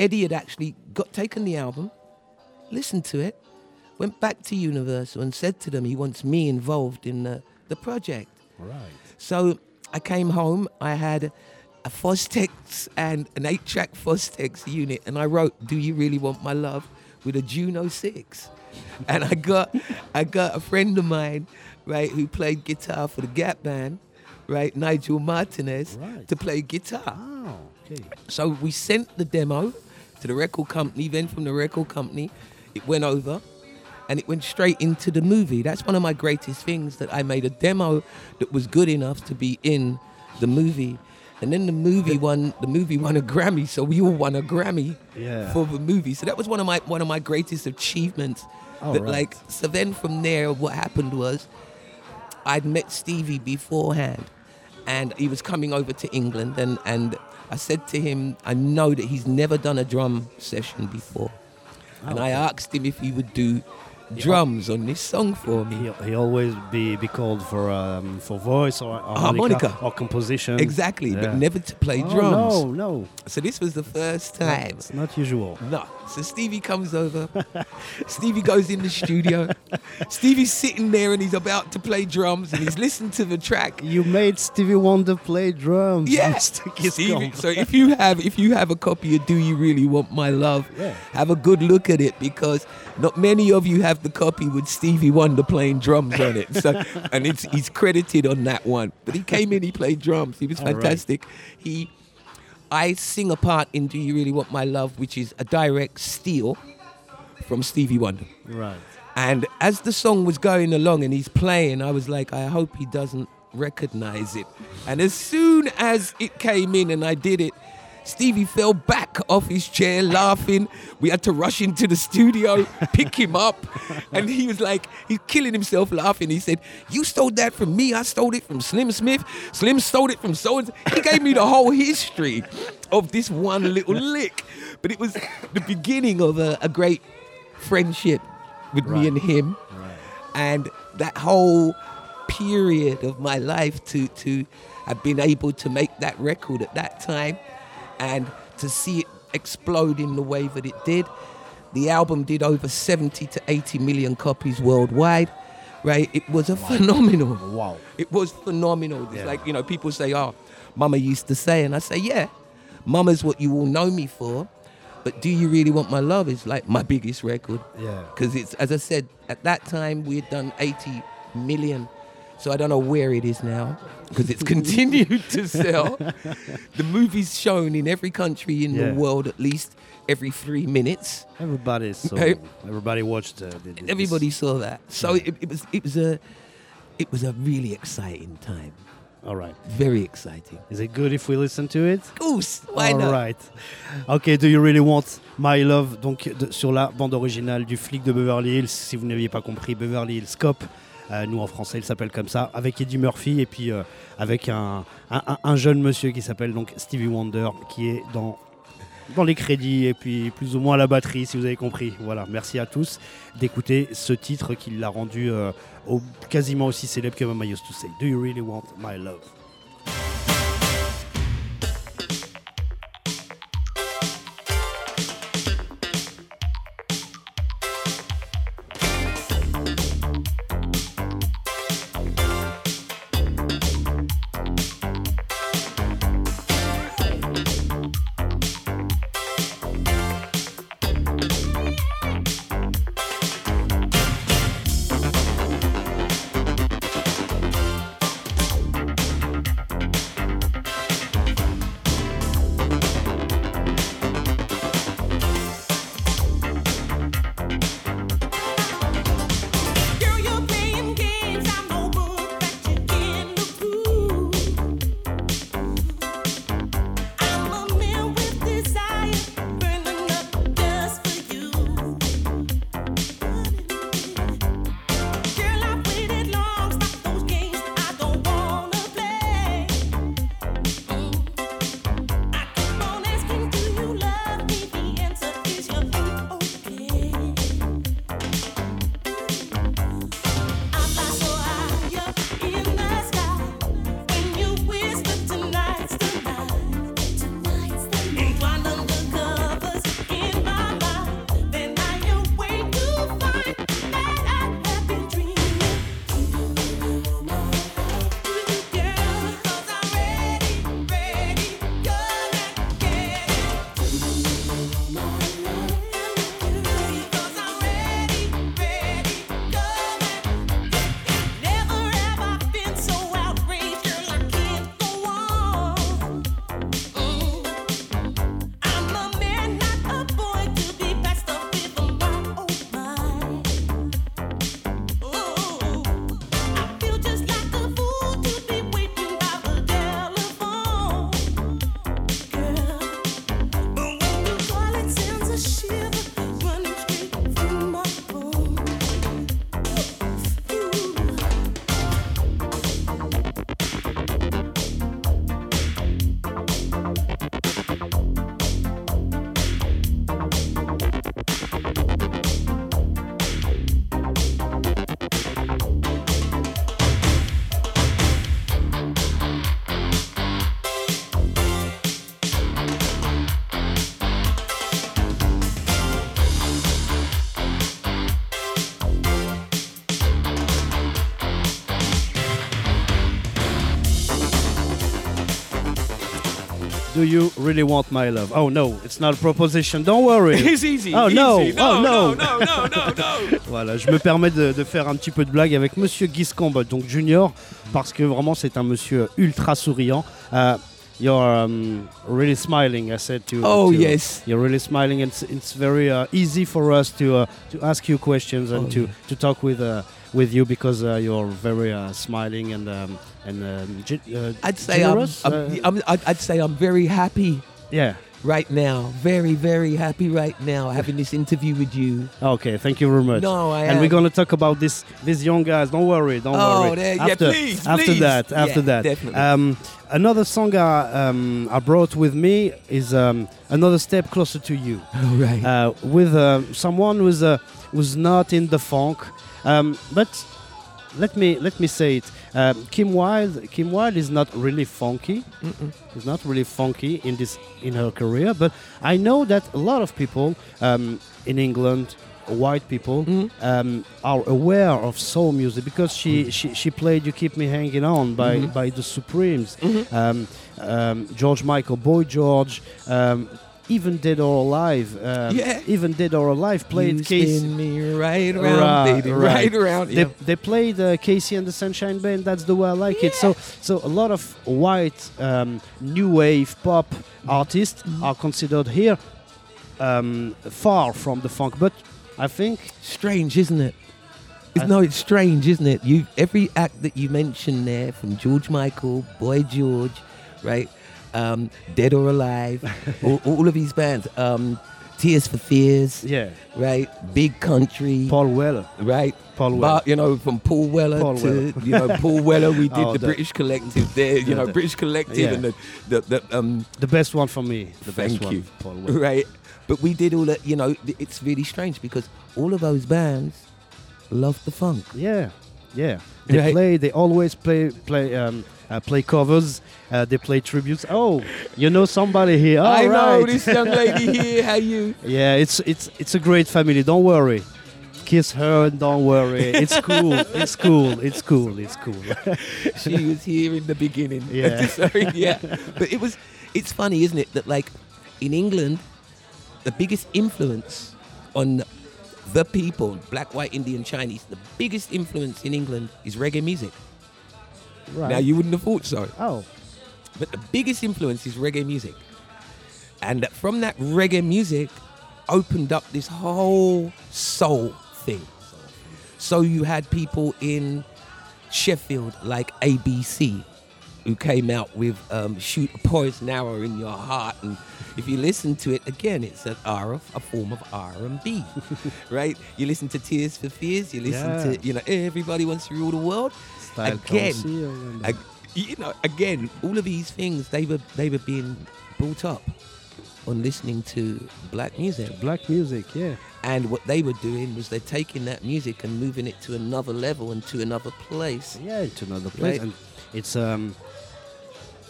Eddie had actually got taken the album, listened to it, went back to Universal and said to them he wants me involved in the, the project. Right. So I came home, I had a Fostex and an eight track Fostex unit, and I wrote, Do You Really Want My Love? with a Juno 6. And I got I got a friend of mine, right, who played guitar for the Gap Band, right, Nigel Martinez, Right. to play guitar. Oh, okay. So we sent the demo to the record company. Then from the record company, it went over, and it went straight into the movie. That's one of my greatest things that I made a demo that was good enough to be in the movie. And then the movie won. The movie won a Grammy, so we all won a Grammy Yeah. for the movie. So that was one of my one of my greatest achievements. Oh, that right. like so then from there, what happened was I'd met Stevie beforehand, and he was coming over to England, and and I said to him, I know that he's never done a drum session before, and I asked him if he would do drums on this song for me. He, he always be, be called for um, for voice or, or Harmonica. or composition. Exactly, Yeah. but never to play Oh, drums. No, no, So this was the first time. it's not usual. No. So Stevie comes over. Stevie goes in the studio. Stevie's sitting there and he's about to play drums and he's listening to the track. You made Stevie Wonder play drums. Yes. Kiss Stevie, so if you have if you have a copy of Do You Really Want My Love, Yeah. have a good look at it because not many of you have the copy with Stevie Wonder playing drums on it. So and it's he's credited on that one. But he came in, he played drums. He was All right. fantastic. He I sing a part in Do You Really Want My Love, which is a direct steal from Stevie Wonder. Right. And as the song was going along and he's playing, I was like, I hope he doesn't recognize it. And as soon as it came in and I did it, Stevie fell back off his chair laughing. We had to rush into the studio, pick him up. And he was like, he's killing himself laughing. He said, You stole that from me. I stole it from Slim Smith. Slim stole it from so and. He gave me the whole history of this one little lick. But it was the beginning of a, a great friendship with me and him and that whole period of my life to to have been able to make that record at that time and to see it explode in the way that it did the album did over 70 to 80 million copies worldwide right it was a phenomenal Wow. it was phenomenal it's Yeah. like you know people say oh mama used to say and i say yeah mama's what you all know me for but do you really want my love is like my biggest record Yeah. because it's as I said at that time we had done 80 million. So I don't know where it is now because it's continued to sell. The movie's shown in every country in Yeah. the world at least every three minutes. Everybody saw. Hey. Everybody watched. Uh, Everybody saw that. So it, it was it was a it was a really exciting time. All right. Very exciting. Is it good if we listen to it? Goose, why All not? right. Ok, Do You Really Want My Love Donc de- sur la bande originale du flic de Beverly Hills. Si vous n'aviez pas compris, Beverly Hills Cop. Euh, nous en français, il s'appelle comme ça, avec Eddie Murphy et puis euh, avec un, un- un- un jeune monsieur qui s'appelle donc Stevie Wonder, qui est dans les crédits et puis plus ou moins à la batterie, si vous avez compris. Voilà, merci à tous d'écouter ce titre qui l'a rendu euh, quasiment aussi célèbre que Mama Used to Say. Do you really want my love? Do you really want my love? Oh no, it's not a proposition. Don't worry. It's easy. Oh no. easy. Oh no. no, no, no, no, no. Voilà, je me permets de, de faire un petit peu de blague avec Monsieur Giscombe, donc Junior, parce que vraiment c'est un monsieur ultra souriant. Uh, you're um, really smiling, I said to. Oh, to- yes. You're really smiling, and it's, it's very uh, easy for us to uh, to ask you questions and Oh, to, yeah. to talk with uh, with you because uh, you're very uh, smiling and um, and um, uh, I'd say I'm, generous. I'm, uh, I'm, I'd, I'd say I'm very happy yeah. right now. Very, very happy right now having this interview with you. Okay, thank you very much. No, I and am. we're gonna talk about this these young guys. Don't worry, don't Oh, worry. there- yeah, after, please, after please. that, after Yeah, that, definitely. Um, another song I, um, I brought with me is um, another step closer to you, All right. uh, with uh, someone who's uh, who's not in the funk, um, but let me let me say it. Um, Kim Wilde, Kim Wilde is not really funky. Is not really funky in this in her career, but I know that a lot of people um, in England, white people, um, are aware of soul music because she, she, she played "You Keep Me Hanging On" by by the Supremes, um, um, George Michael, Boy George. Even Dead or Alive, um, Yeah. even Dead or Alive played you Casey. me right around, Right, baby, right. right, around. They, Yeah. they played uh, KC and the Sunshine Band. That's the way I like it. So, so a lot of white um, new wave pop artists Mm-hmm. are considered here um, far from the funk. But I think Strange, isn't it? It's, no, it's strange, isn't it? You every act that you mentioned there, from George Michael, Boy George, right, um, Dead or Alive, all, all of these bands, um, Tears for Fears, yeah, right, Big Country, Paul Weller. right, Paul But, Weller. you know, from Paul Weller Paul to Weller. you know Paul Weller, we did Oh, the the- British Collective there, you know, the- British Collective yeah. and the, the, the um, The best one for me. The Thank best one. you. Paul Weller. right? But we did all that, you know, it's really strange because all of those bands love the funk. Yeah, yeah. They Right. play. They always play play um, uh, play covers. Uh, they play tributes. Oh, you know somebody here. I All know this young lady here, how you? Yeah, it's it's it's a great family. Don't worry. Kiss her and don't worry. It's cool. it's cool. It's cool. It's cool. She was here in the beginning. Yeah. Sorry, yeah. But it was, it's funny, isn't it, that like in England, the biggest influence on the people, black, white, Indian, Chinese, the biggest influence in England is reggae music. right. Now, you wouldn't have thought so. oh, But the biggest influence is reggae music. And from that reggae music opened up this whole soul thing. So you had people in Sheffield like ABC who came out with um, Shoot a Poison Arrow in Your Heart. And if you listen to it, again, it's an R of, a form of R&B, right? You listen to Tears for Fears, you listen Yeah. to, you know, Everybody Wants to Rule the World. Style again, you know, again, all of these things they were they were being brought up on listening to black music, black music. Yeah. and what they were doing was they're taking that music and moving it to another level and to another place. Yeah, to another place, Right. and it's um,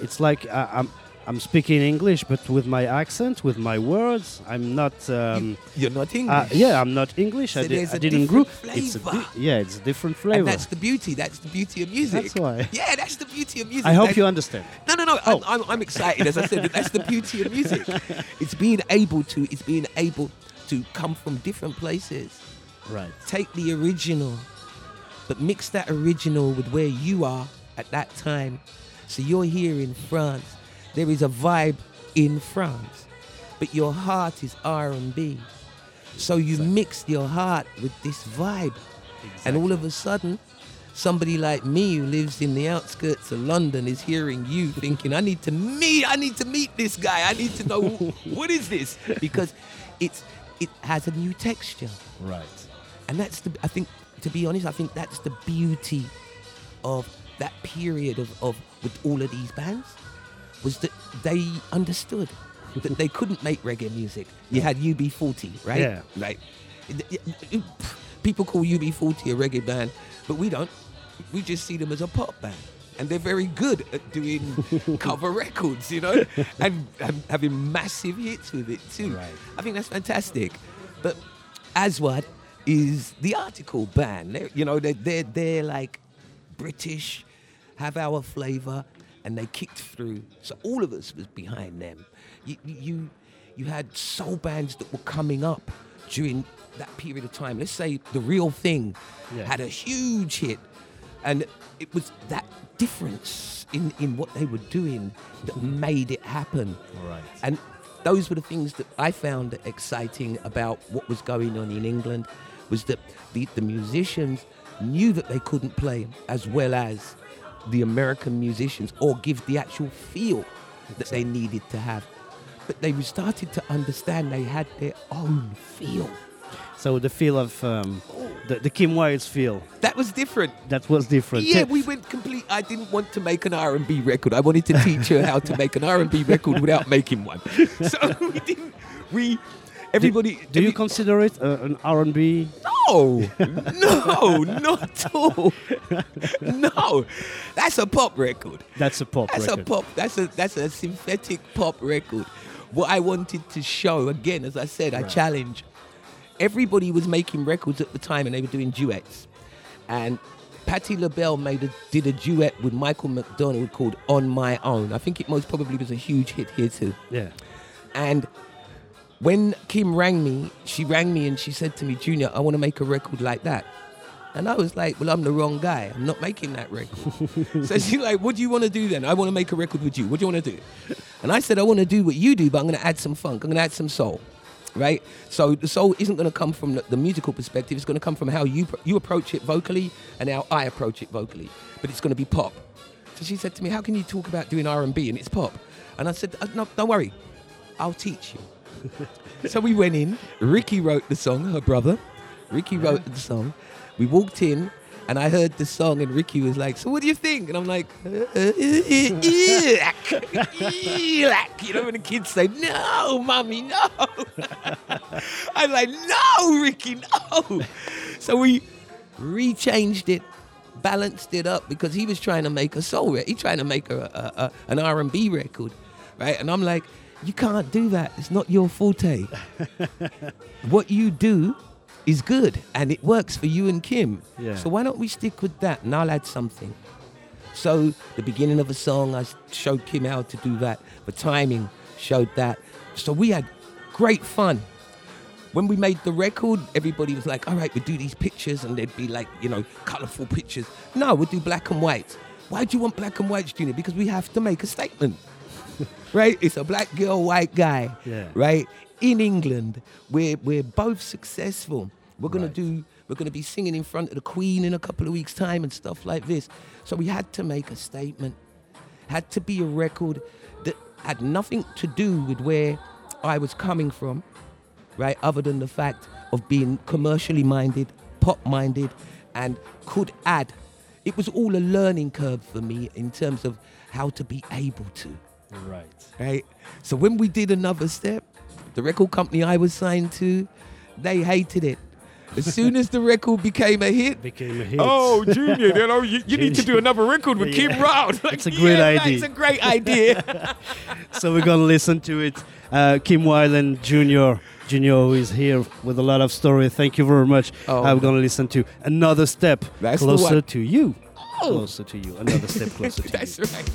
it's like I, I'm I'm speaking English, but with my accent, with my words. I'm not. Um, You're not uh, English. yeah, I'm not English. I, So I a didn't grow. It's di- yeah, it's a different flavor. And that's the beauty. That's the beauty of music. That's why. Yeah, that's the beauty of music. I hope That's- you understand. No, no, no. I'm, I'm, I'm excited. As I said, that's the beauty of music. It's being able to. It's being able to come from different places. Right. take the original, but mix that original with where you are at that time. So you're here in France. There is a vibe in France, but your heart is R&B. So you mix your heart with this vibe, and all of a sudden, somebody like me who lives in the outskirts of London is hearing you, thinking, "I need to meet. I need to meet this guy. I need to know what is this because it's it has a new texture." Right. and that's the i think to be honest i think that's the beauty of that period of, of with all of these bands was that they understood that they couldn't make reggae music you had ub40 right Yeah. right people call ub40 a reggae band but we don't we just see them as a pop band and they're very good at doing cover records, you know, and, and having massive hits with it too. Right. I think that's fantastic. But Aswad is the article band. They're, you know, they're, they're, they're like British, have our flavor, and they kicked through. So all of us was behind them. You, you, you had soul bands that were coming up during that period of time. Let's say the real thing Yeah. had a huge hit, and it was that difference in, in what they were doing that mm-hmm. made it happen. Right. And those were the things that I found exciting about what was going on in England was that the, the musicians knew that they couldn't play as well as the American musicians or give the actual feel that they needed to have. But they started to understand they had their own feel. So the feel of um, the, the Kim Wilde's feel That was different. that was different. Yeah, we went complete. I didn't want to make an R and B record. I wanted to teach her how to make an R and B record without making one. So we didn't. We everybody. Do you every- consider it uh, an R&B? No, no, no, not at all. No, that's a pop record. That's a pop That's record. a pop. That's a that's a synthetic pop record. What I wanted to show again, as I said, I challenge. Everybody was making records at the time, and they were doing duets. And Patti LaBelle made a, did a duet with Michael McDonald called "On My Own." I think it most probably was a huge hit here too. Yeah. And when Kim rang me, she rang me and she said to me, Junior, I want to make a record like that. And I was like, Well, I'm the wrong guy. I'm not making that record. so she's like, What do you want to do then? I want to make a record with you. What do you want to do? And I said, I want to do what you do, but I'm going to add some funk. I'm going to add some soul. Right? So the soul isn't going to come from the, the musical perspective. It's going to come from how you, you approach it vocally and how I approach it vocally. But it's going to be pop. So she said to me, How can you talk about doing R&B and it's pop? And I said, "Uh, No, don't worry. I'll teach you. So we went in. Ricky wrote the song, her brother. Ricky wrote the song. We walked in and I heard the song and Ricky was like, So what do you think? And I'm like, "Uh, uh, Elak, elak." You know when the kids say, No, mommy, no. I'm like, No, Ricky, no. So we rechanged it, balanced it up because he was trying to make a soul record. He trying to make a, a, a, an R&B record, right? And I'm like, you can't do that. It's not your forte. what you do is good and it works for you and Kim. Yeah. So why don't we stick with that and I'll add something. So the beginning of a song, I showed Kim how to do that. The timing showed that. So we had great fun. When we made the record, everybody was like, all right, we'll do these pictures and they'd be like, you know, colorful pictures. No, we'll do black and white. Why do you want black and white, Junior? Because we have to make a statement. Right? It's a black girl, white guy. Yeah. Right? In England, we're we're both successful. We're gonna Right. do we're gonna be singing in front of the Queen in a couple of weeks' time and stuff like this. So we had to make a statement. Had to be a record that had nothing to do with where I was coming from, right? Other than the fact of being commercially minded, pop minded, and could add. It was all a learning curve for me in terms of how to be able to Right. right? So when we did another step, the record company I was signed to, they hated it. As soon as the record became a hit, Became a hit. Oh, Junior, you know, you, you need to do another record with Yeah. Kim Brown. Like, It's a great yeah, idea. It's a great idea. so we're gonna listen to it. Uh, Kim Wilde and Junior. Junior who is here with a lot of story. Thank you very much. Oh. I'm gonna listen to another step That's closer to you. Oh. Closer to you. Another step closer to That's you. That's right.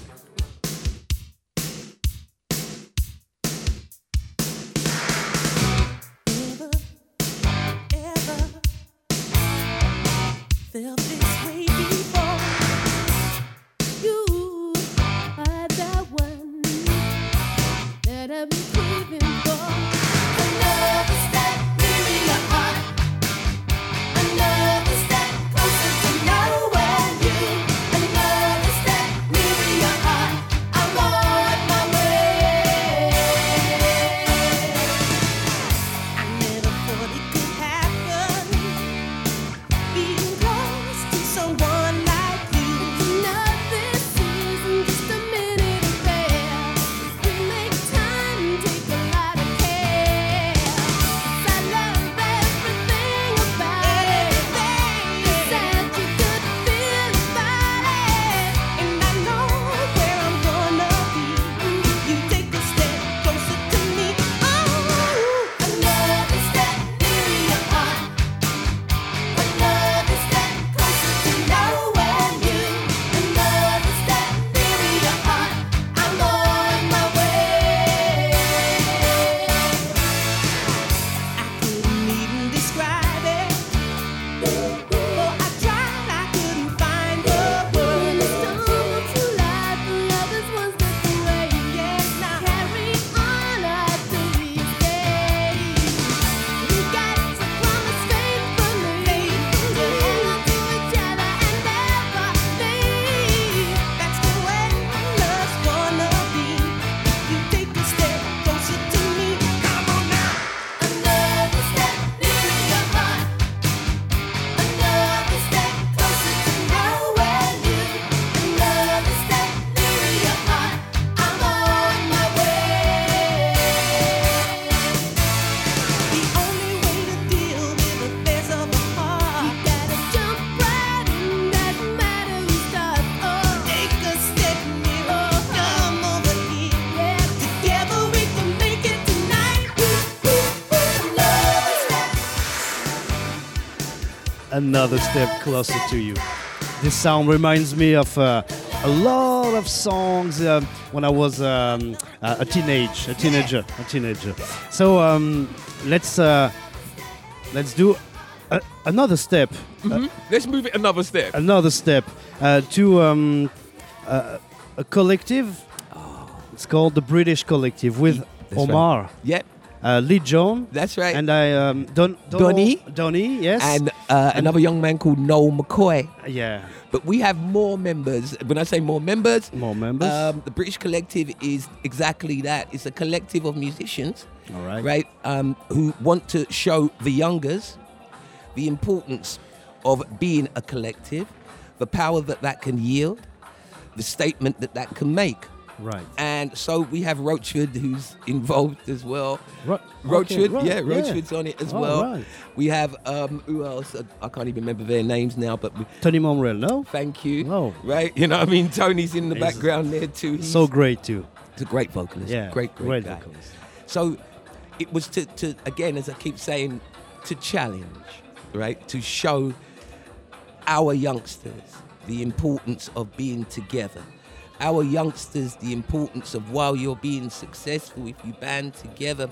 Another step closer to you. This sound reminds me of uh, a lot of songs um, when I was um, a a teenage, a teenager, a teenager. So um, let's uh, let's do a, another step, uh, Let's move it another step. another step uh, to um, uh, a collective. It's called the British Collective with That's right. Omar, Yep, uh, Lee John, that's right. and I um, Don, Donny. Donny, yes, and uh, another young man called Noel McKoy. yeah, But we have more members. When I say more members, more members. um, the British Collective is exactly that. It's a collective of musicians, All right. right, um, who want to show the youngers the importance of being a collective, the power that that can yield, the statement that that can make. Right. And so we have Roachford, who's involved as well. Ro- Roachford, okay, right, yeah, yeah. On it as All well. right. We have um, who else? I, can't even remember their names now, but we, Tony Momrelle, no? thank you. Oh. Right, you know, what I mean, Tony's in the He's background there too. He's, So great too. he's a great vocalist. Yeah, great, great, great guy. vocalist. So it was to, to again, as I keep saying, to challenge, right, to show our youngsters the importance of being together. Our youngsters, the importance of while you're being successful, if you band together,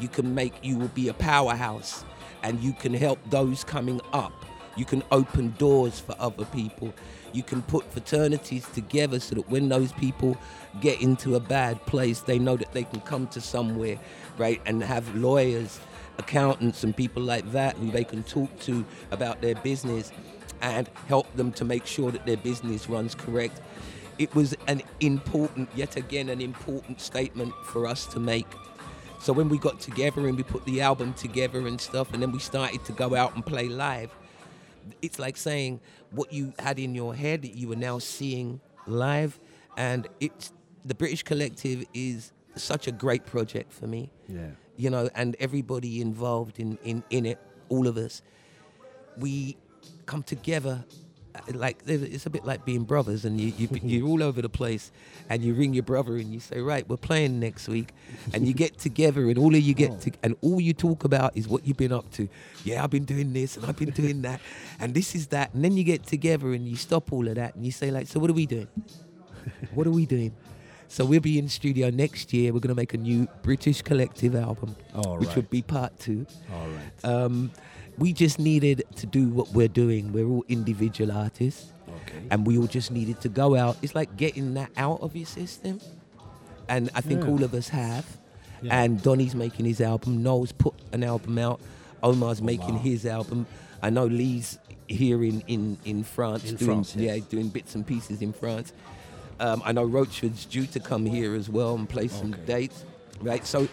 you can make, you will be a powerhouse and you can help those coming up. You can open doors for other people. You can put fraternities together so that when those people get into a bad place, they know that they can come to somewhere, right, and have lawyers, accountants, and people like that who they can talk to about their business and help them to make sure that their business runs correct. It was an important, yet again, an important statement for us to make. So when we got together and we put the album together and stuff, and then we started to go out and play live, it's like saying what you had in your head you are now seeing live, and it's the British Collective is such a great project for me. Yeah. You know, and everybody involved in in in it, all of us, we come together. Like it's a bit like being brothers, and you, you you're all over the place, and you ring your brother and you say, right, we're playing next week, and you get together, and all of you get to, and all you talk about is what you've been up to. Yeah, I've been doing this, and I've been doing that, and this is that, and then you get together and you stop all of that, and you say like, so what are we doing? what are we doing? So we'll be in studio next year. We're going to make a new British collective album, which would be part two. All right. Um, we just needed to do what we're doing. We're all individual artists, Okay. and we all just needed to go out. It's like getting that out of your system, and I think Yeah. all of us have. Yeah. And Donny's making his album. Noel's put an album out. Omar's making his album. I know Lee's here in in in France In doing France, yes. yeah doing bits and pieces in France. Um, I know Roachford's due to come here as well and play some Okay. dates, right? So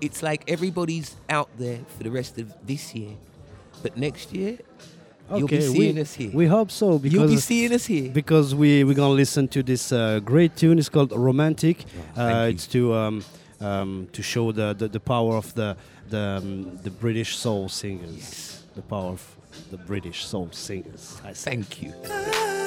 it's like everybody's out there for the rest of this year, but next year you'll be seeing we, us here. We hope so because you'll be seeing us here. because we we're gonna listen to this uh, great tune. It's called Romantic. thank uh, it's to um, um, to show the, the, the power of the the um, the British soul singers. The power of the British soul singers. I. Thank you.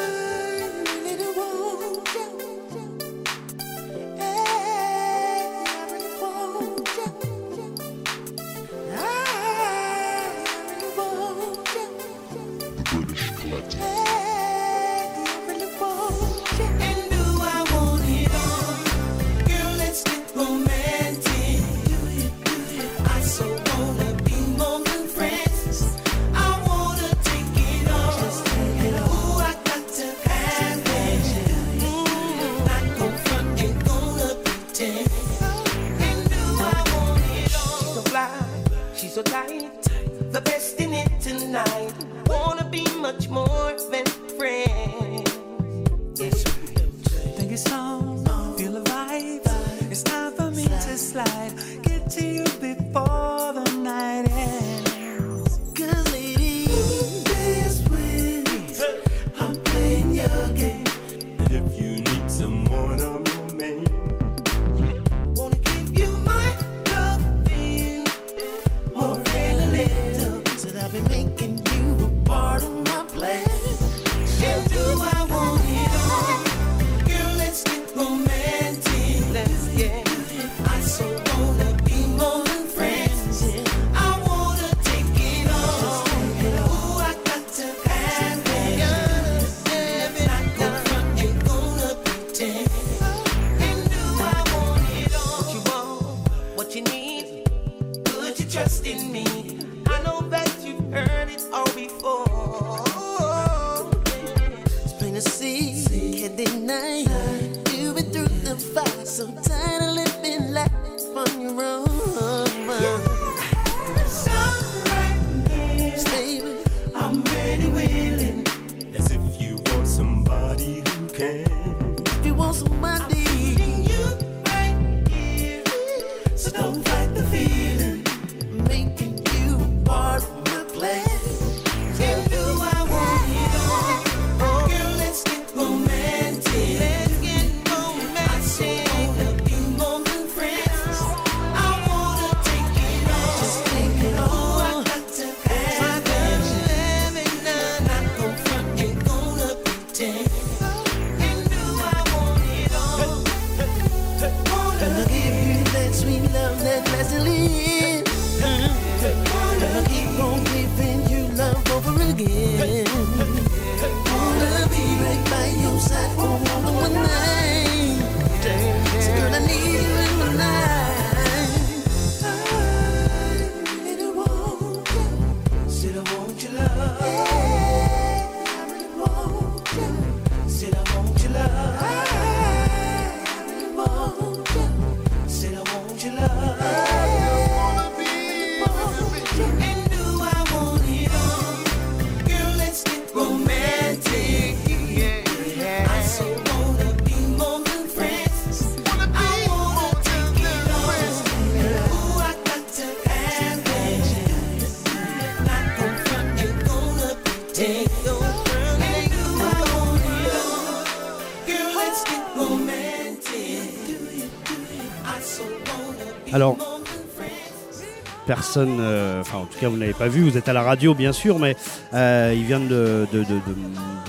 euh, enfin en tout cas vous n'avez pas vu, vous êtes à la radio bien sûr, mais euh, il vient de,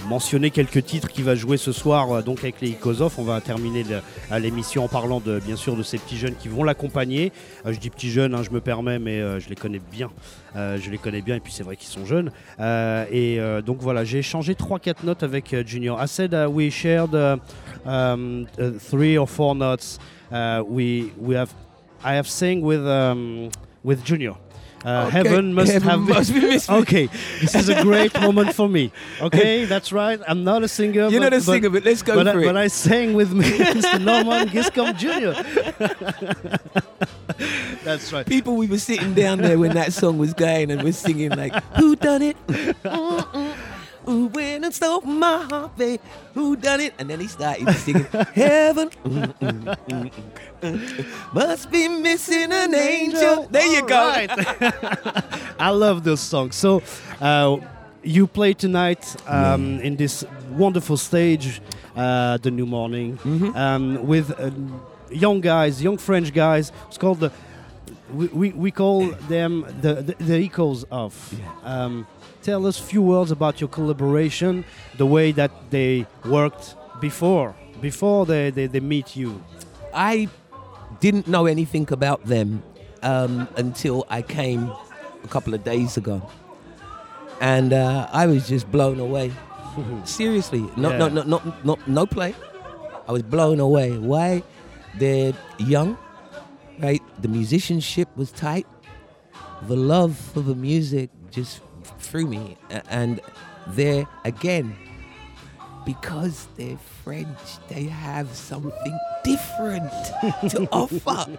mentionner quelques titres qu'il va jouer ce soir euh, donc avec les Ikozov. On va terminer l'émission en parlant de, bien sûr de ces petits jeunes qui vont l'accompagner. Je dis petits jeunes, hein, je me permets, mais je les connais bien. Je les connais bien et puis c'est vrai qu'ils sont jeunes. Et donc voilà, j'ai échangé 3-4 notes avec Junior. I said uh, we shared uh, um, uh, or four notes. Uh, we we have I have sang with um, with Junior. Uh, Okay, Heaven must heaven have must be okay, this is a great moment for me. Okay, that's right. I'm not a singer. You're but, not a singer, but let's go but, for I, it. but I sang with me, Mr. Norman Giscombe Jr. that's right. People, we were sitting down there when that song was going, and we're singing like, "Who done it? Who went and stole my heart, babe? Who done it?" And then he started singing, "Heaven mm, mm, mm, mm, must be missing an angel." There you All go. right. I love those songs. So, uh, you play tonight um, in this wonderful stage, uh, the New Morning, um, with uh, young guys, young French guys. It's called the. We, we, we call them the, the, the echoes of. Um, tell us a few words about your collaboration, the way that they worked before, before they, they, they meet you. I didn't know anything about them um, until I came a couple of days ago, and uh, I was just blown away. Seriously, no, no, Yeah. no, no, no, no play. I was blown away. Why? They're young, right? The musicianship was tight. The love for the music just threw me, and they're again because they're French, they have something different to offer.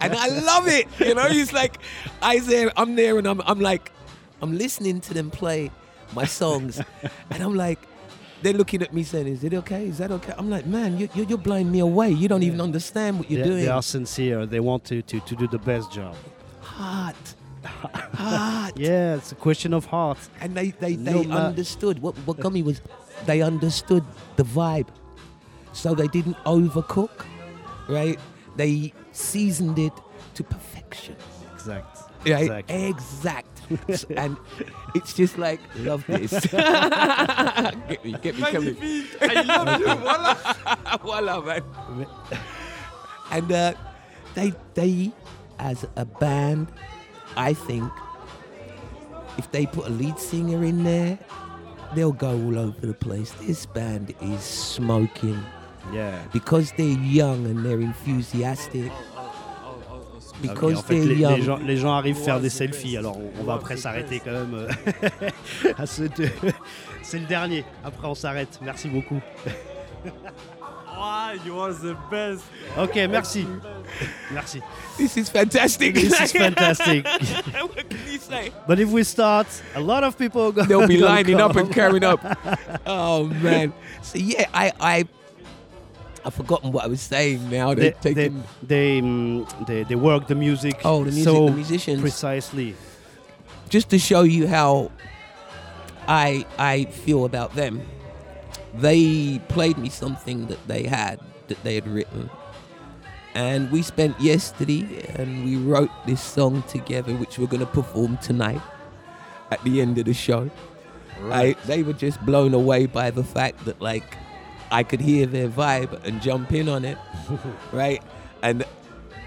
And I love it. You know, it's like I there, I'm there and I'm I'm like, I'm listening to them play my songs, and I'm like, they're looking at me saying, Is it okay? Is that okay? I'm like, man, you, you, you're blowing me away. You don't even understand what you're they, doing. they are sincere. They want to, to, to do the best job. Heart. Heart. Yeah, it's a question of heart. and they they, they ma- understood. What what got me was they understood the vibe. So they didn't overcook right? They seasoned it to perfection. Exact. right? Exactly. exact. And it's just like love this. Get me get me come me I love you. Voila. Voila man. And uh, they they as a band I think if they put a lead singer in there, they'll go all over the place. This band is smoking Yeah. because they're young and they're enthusiastic. Because en fait, les, les gens, les gens arrivent faire des selfies, alors on, on va après s'arrêter quand même euh. C'est le dernier. Après, on s'arrête. Merci beaucoup. Wow, you are the best. Ok, merci. Merci. This is fantastic. This is fantastic. what can you say? But if we start, a lot of people are gonna, They'll be gonna lining up and carrying up. Oh man. So yeah, I I I've forgotten what I was saying now. They, They're they, they, mm, they, they work the music, Oh, the music, so the musicians. precisely. just to show you how I I feel about them. They played me something that they had that they had written. And we spent yesterday and we wrote this song together which we're going to perform tonight at the end of the show. I, they were just blown away by the fact that like I could hear their vibe and jump in on it, right? And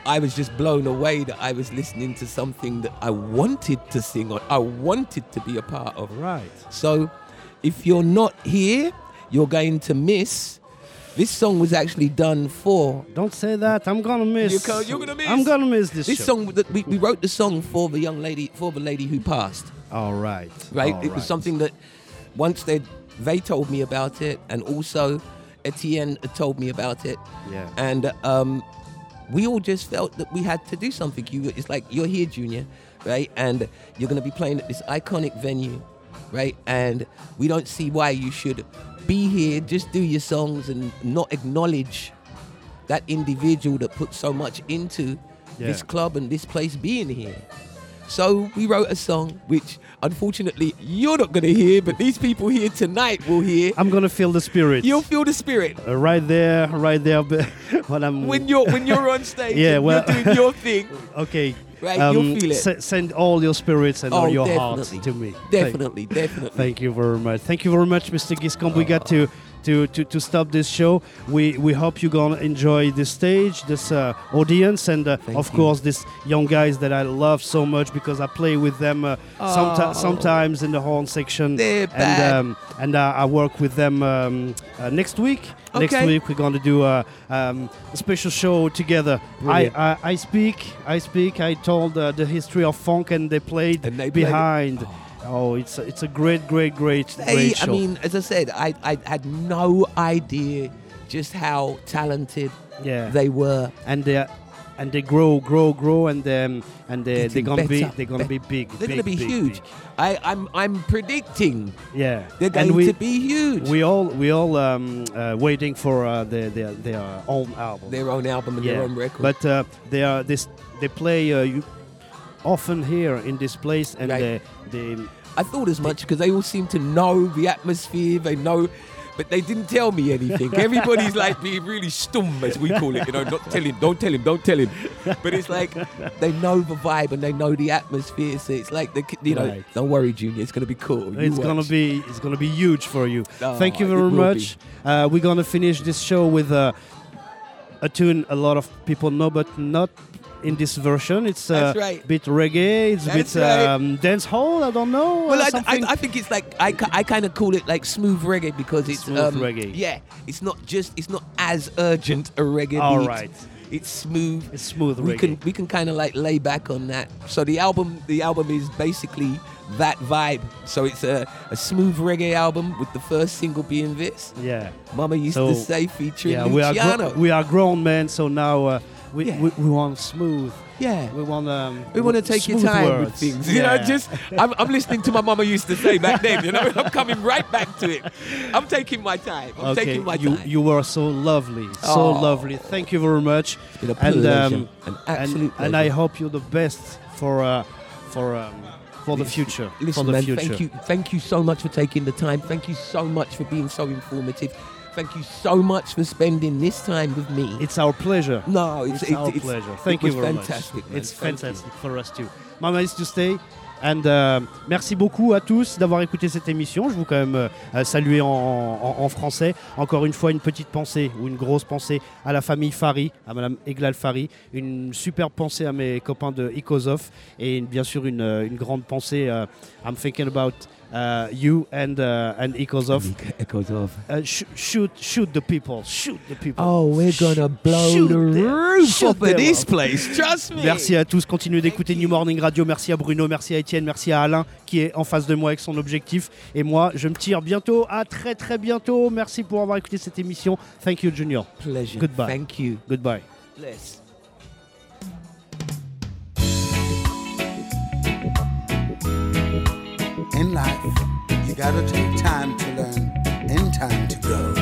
I was just blown away that I was listening to something that I wanted to sing on, I wanted to be a part of. Right. So if you're not here, you're going to miss. This song was actually done for Don't say that. I'm gonna miss. You can't- you're gonna miss. I'm gonna miss this. this show. song. That we, we wrote the song for the young lady, for the lady who passed. All right. right? All it was right. something that once they they told me about it, and also Etienne had told me about it, Yeah. and um, we all just felt that we had to do something. You, it's like you're here, Junior, right? And you're going to be playing at this iconic venue, right? And we don't see why you should be here, just do your songs and not acknowledge that individual that put so much into this club and this place being here. So we wrote a song which unfortunately you're not going to hear, but these people here tonight will hear. I'm gonna feel the spirit. You'll feel the spirit Uh, right there, right there. when I'm when you're when you're on stage. Yeah, well- you're doing your thing. okay. Right, you'll feel it. se- send all your spirits and Oh, all your heart to me. Thank- Definitely, definitely. Thank you very much. Thank you very much, Mr. Giscombe. We got to, to, to, to stop this show. We we hope you're gonna enjoy this stage, this uh, audience, and uh, of you. course these young guys that I love so much because I play with them uh, someti- Oh. sometimes in the horn section. They're and um, and uh, I work with them um, uh, next week. Next week we're gonna do a, um, a special show together. I, I I speak. I speak. I told uh, the history of funk, and they played And they played behind. Oh, it's a, it's a great, great, great, Hey, great I mean, as I said, I, I had no idea just how talented yeah, they were. and they and they grow, grow, grow, and um, and they, they're gonna be they're gonna be bet- big. They're big, to be big, huge. big. I, I'm I'm predicting Yeah, they're and going we, to be huge. we all we all um, uh, waiting for uh, their, their their own album. their own album and yeah, their own record. but uh, they are this they play uh, you, often here in this place, and they, they I thought as much because they all seem to know the atmosphere. They know, but they didn't tell me anything. Everybody's like being really stum, as we call it. You know, not tell him, don't tell him, don't tell him. But it's like they know the vibe and they know the atmosphere. So it's like they, you know, Right. don't worry, Junior, it's gonna be cool. You It's gonna be it's gonna be huge for you. Oh, Thank you very much. Uh, we're gonna finish this show with uh, a tune a lot of people know, but not in this version. It's a right. bit reggae. It's a bit right. um, dance hall. I don't know. Well, uh, I, I. I think it's like I, I kind of call it like smooth reggae because it's Smooth um, reggae. Yeah, it's not just it's not as urgent a reggae All beat. right. It's smooth. it's smooth we reggae. can we can kind of like lay back on that. So the album the album is basically that vibe. So it's a, a smooth reggae album with the first single being this. yeah. Mama used So, to say featuring Yeah, we are we are grown men, so now uh, we, Yeah. we we want smooth. yeah. We want um. We want to take your time with words. things. You know, Yeah. just I'm, I'm listening to my mama used to say back then. You know, I'm coming right back to it. I'm taking my time. I'm okay, taking my you time. you were so lovely, so Oh. lovely. Thank you very much. It's been a and um, An and, absolute and I hope you're the best for uh, for um, for the future. Listen, for the man, future. thank you, thank you so much for taking the time. Thank you so much for being so informative. Thank you so much for spending this time with me. It's our pleasure. no, it's, It's, it's, our it's- pleasure. Thank it you very fantastic, much. It's Thank you. fantastic for us too. Mama is to stay. And euh, merci beaucoup à tous d'avoir écouté cette émission. Je vous quand même euh, euh, saluer en, en- en français. Encore une fois, une petite pensée ou une grosse pensée à la famille Fari, à Madame Eglal Fari. Une super pensée à mes copains de Ikozov. Et une- bien sûr, une, une grande pensée. euh, I'm thinking about uh, you and uh, and Echoes of. Echoes of. Uh, sh- shoot, shoot the people, shoot the people. Oh, we're gonna blow Shoot the roof off of this place. Trust me. Merci à tous, continuez d'écouter New Morning Radio. Merci à Bruno, merci à Étienne, merci à Alain qui est en face de moi avec son objectif. Et moi, je me tire bientôt, à très très bientôt. Merci pour avoir écouté cette émission. Thank you, Junior. Pleasure. Goodbye. Thank you. Goodbye. Bless. In life, you gotta take time to learn and time to grow.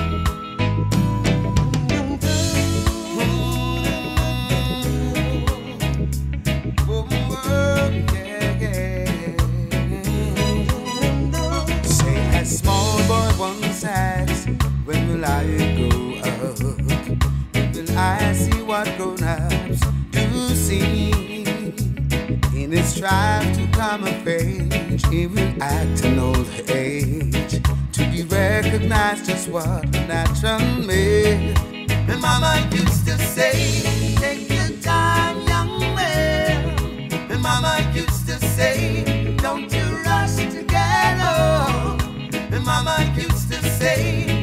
Say, as small boy once asked, when will I grow up? Will I see what grown-ups do In his strive to come of age, even act an old age to be recognized as what natural made. And Mama used to say, "Take your time, young man." And Mama used to say, "Don't you rush to get old." And Mama used to say,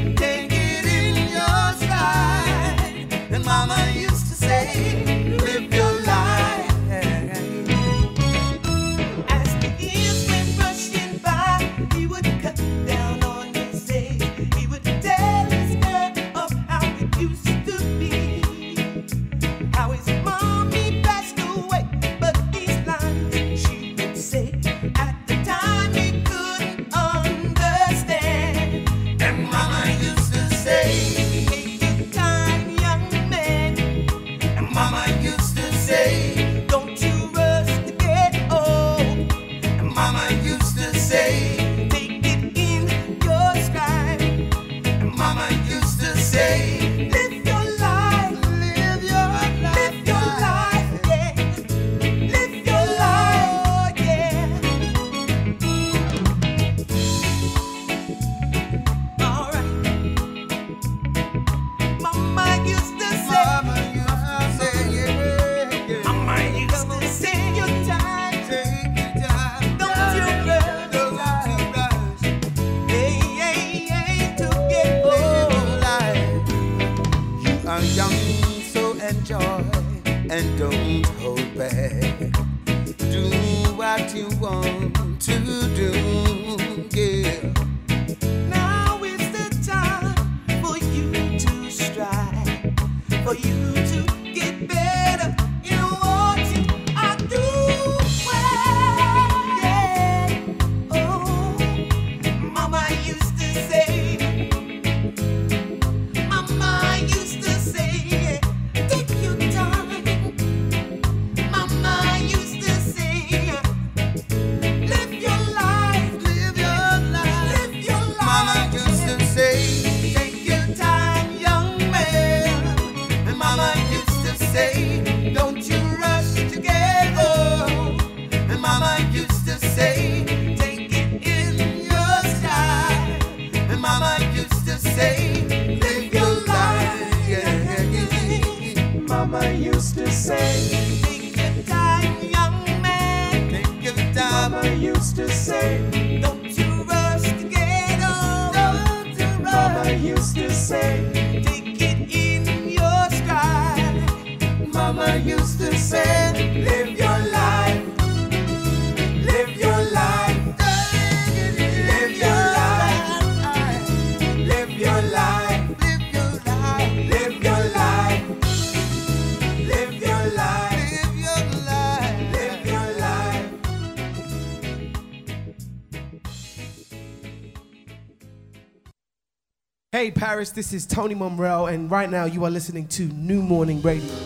Paris, this is Tony Momrelle, and right now you are listening to New Morning Radio.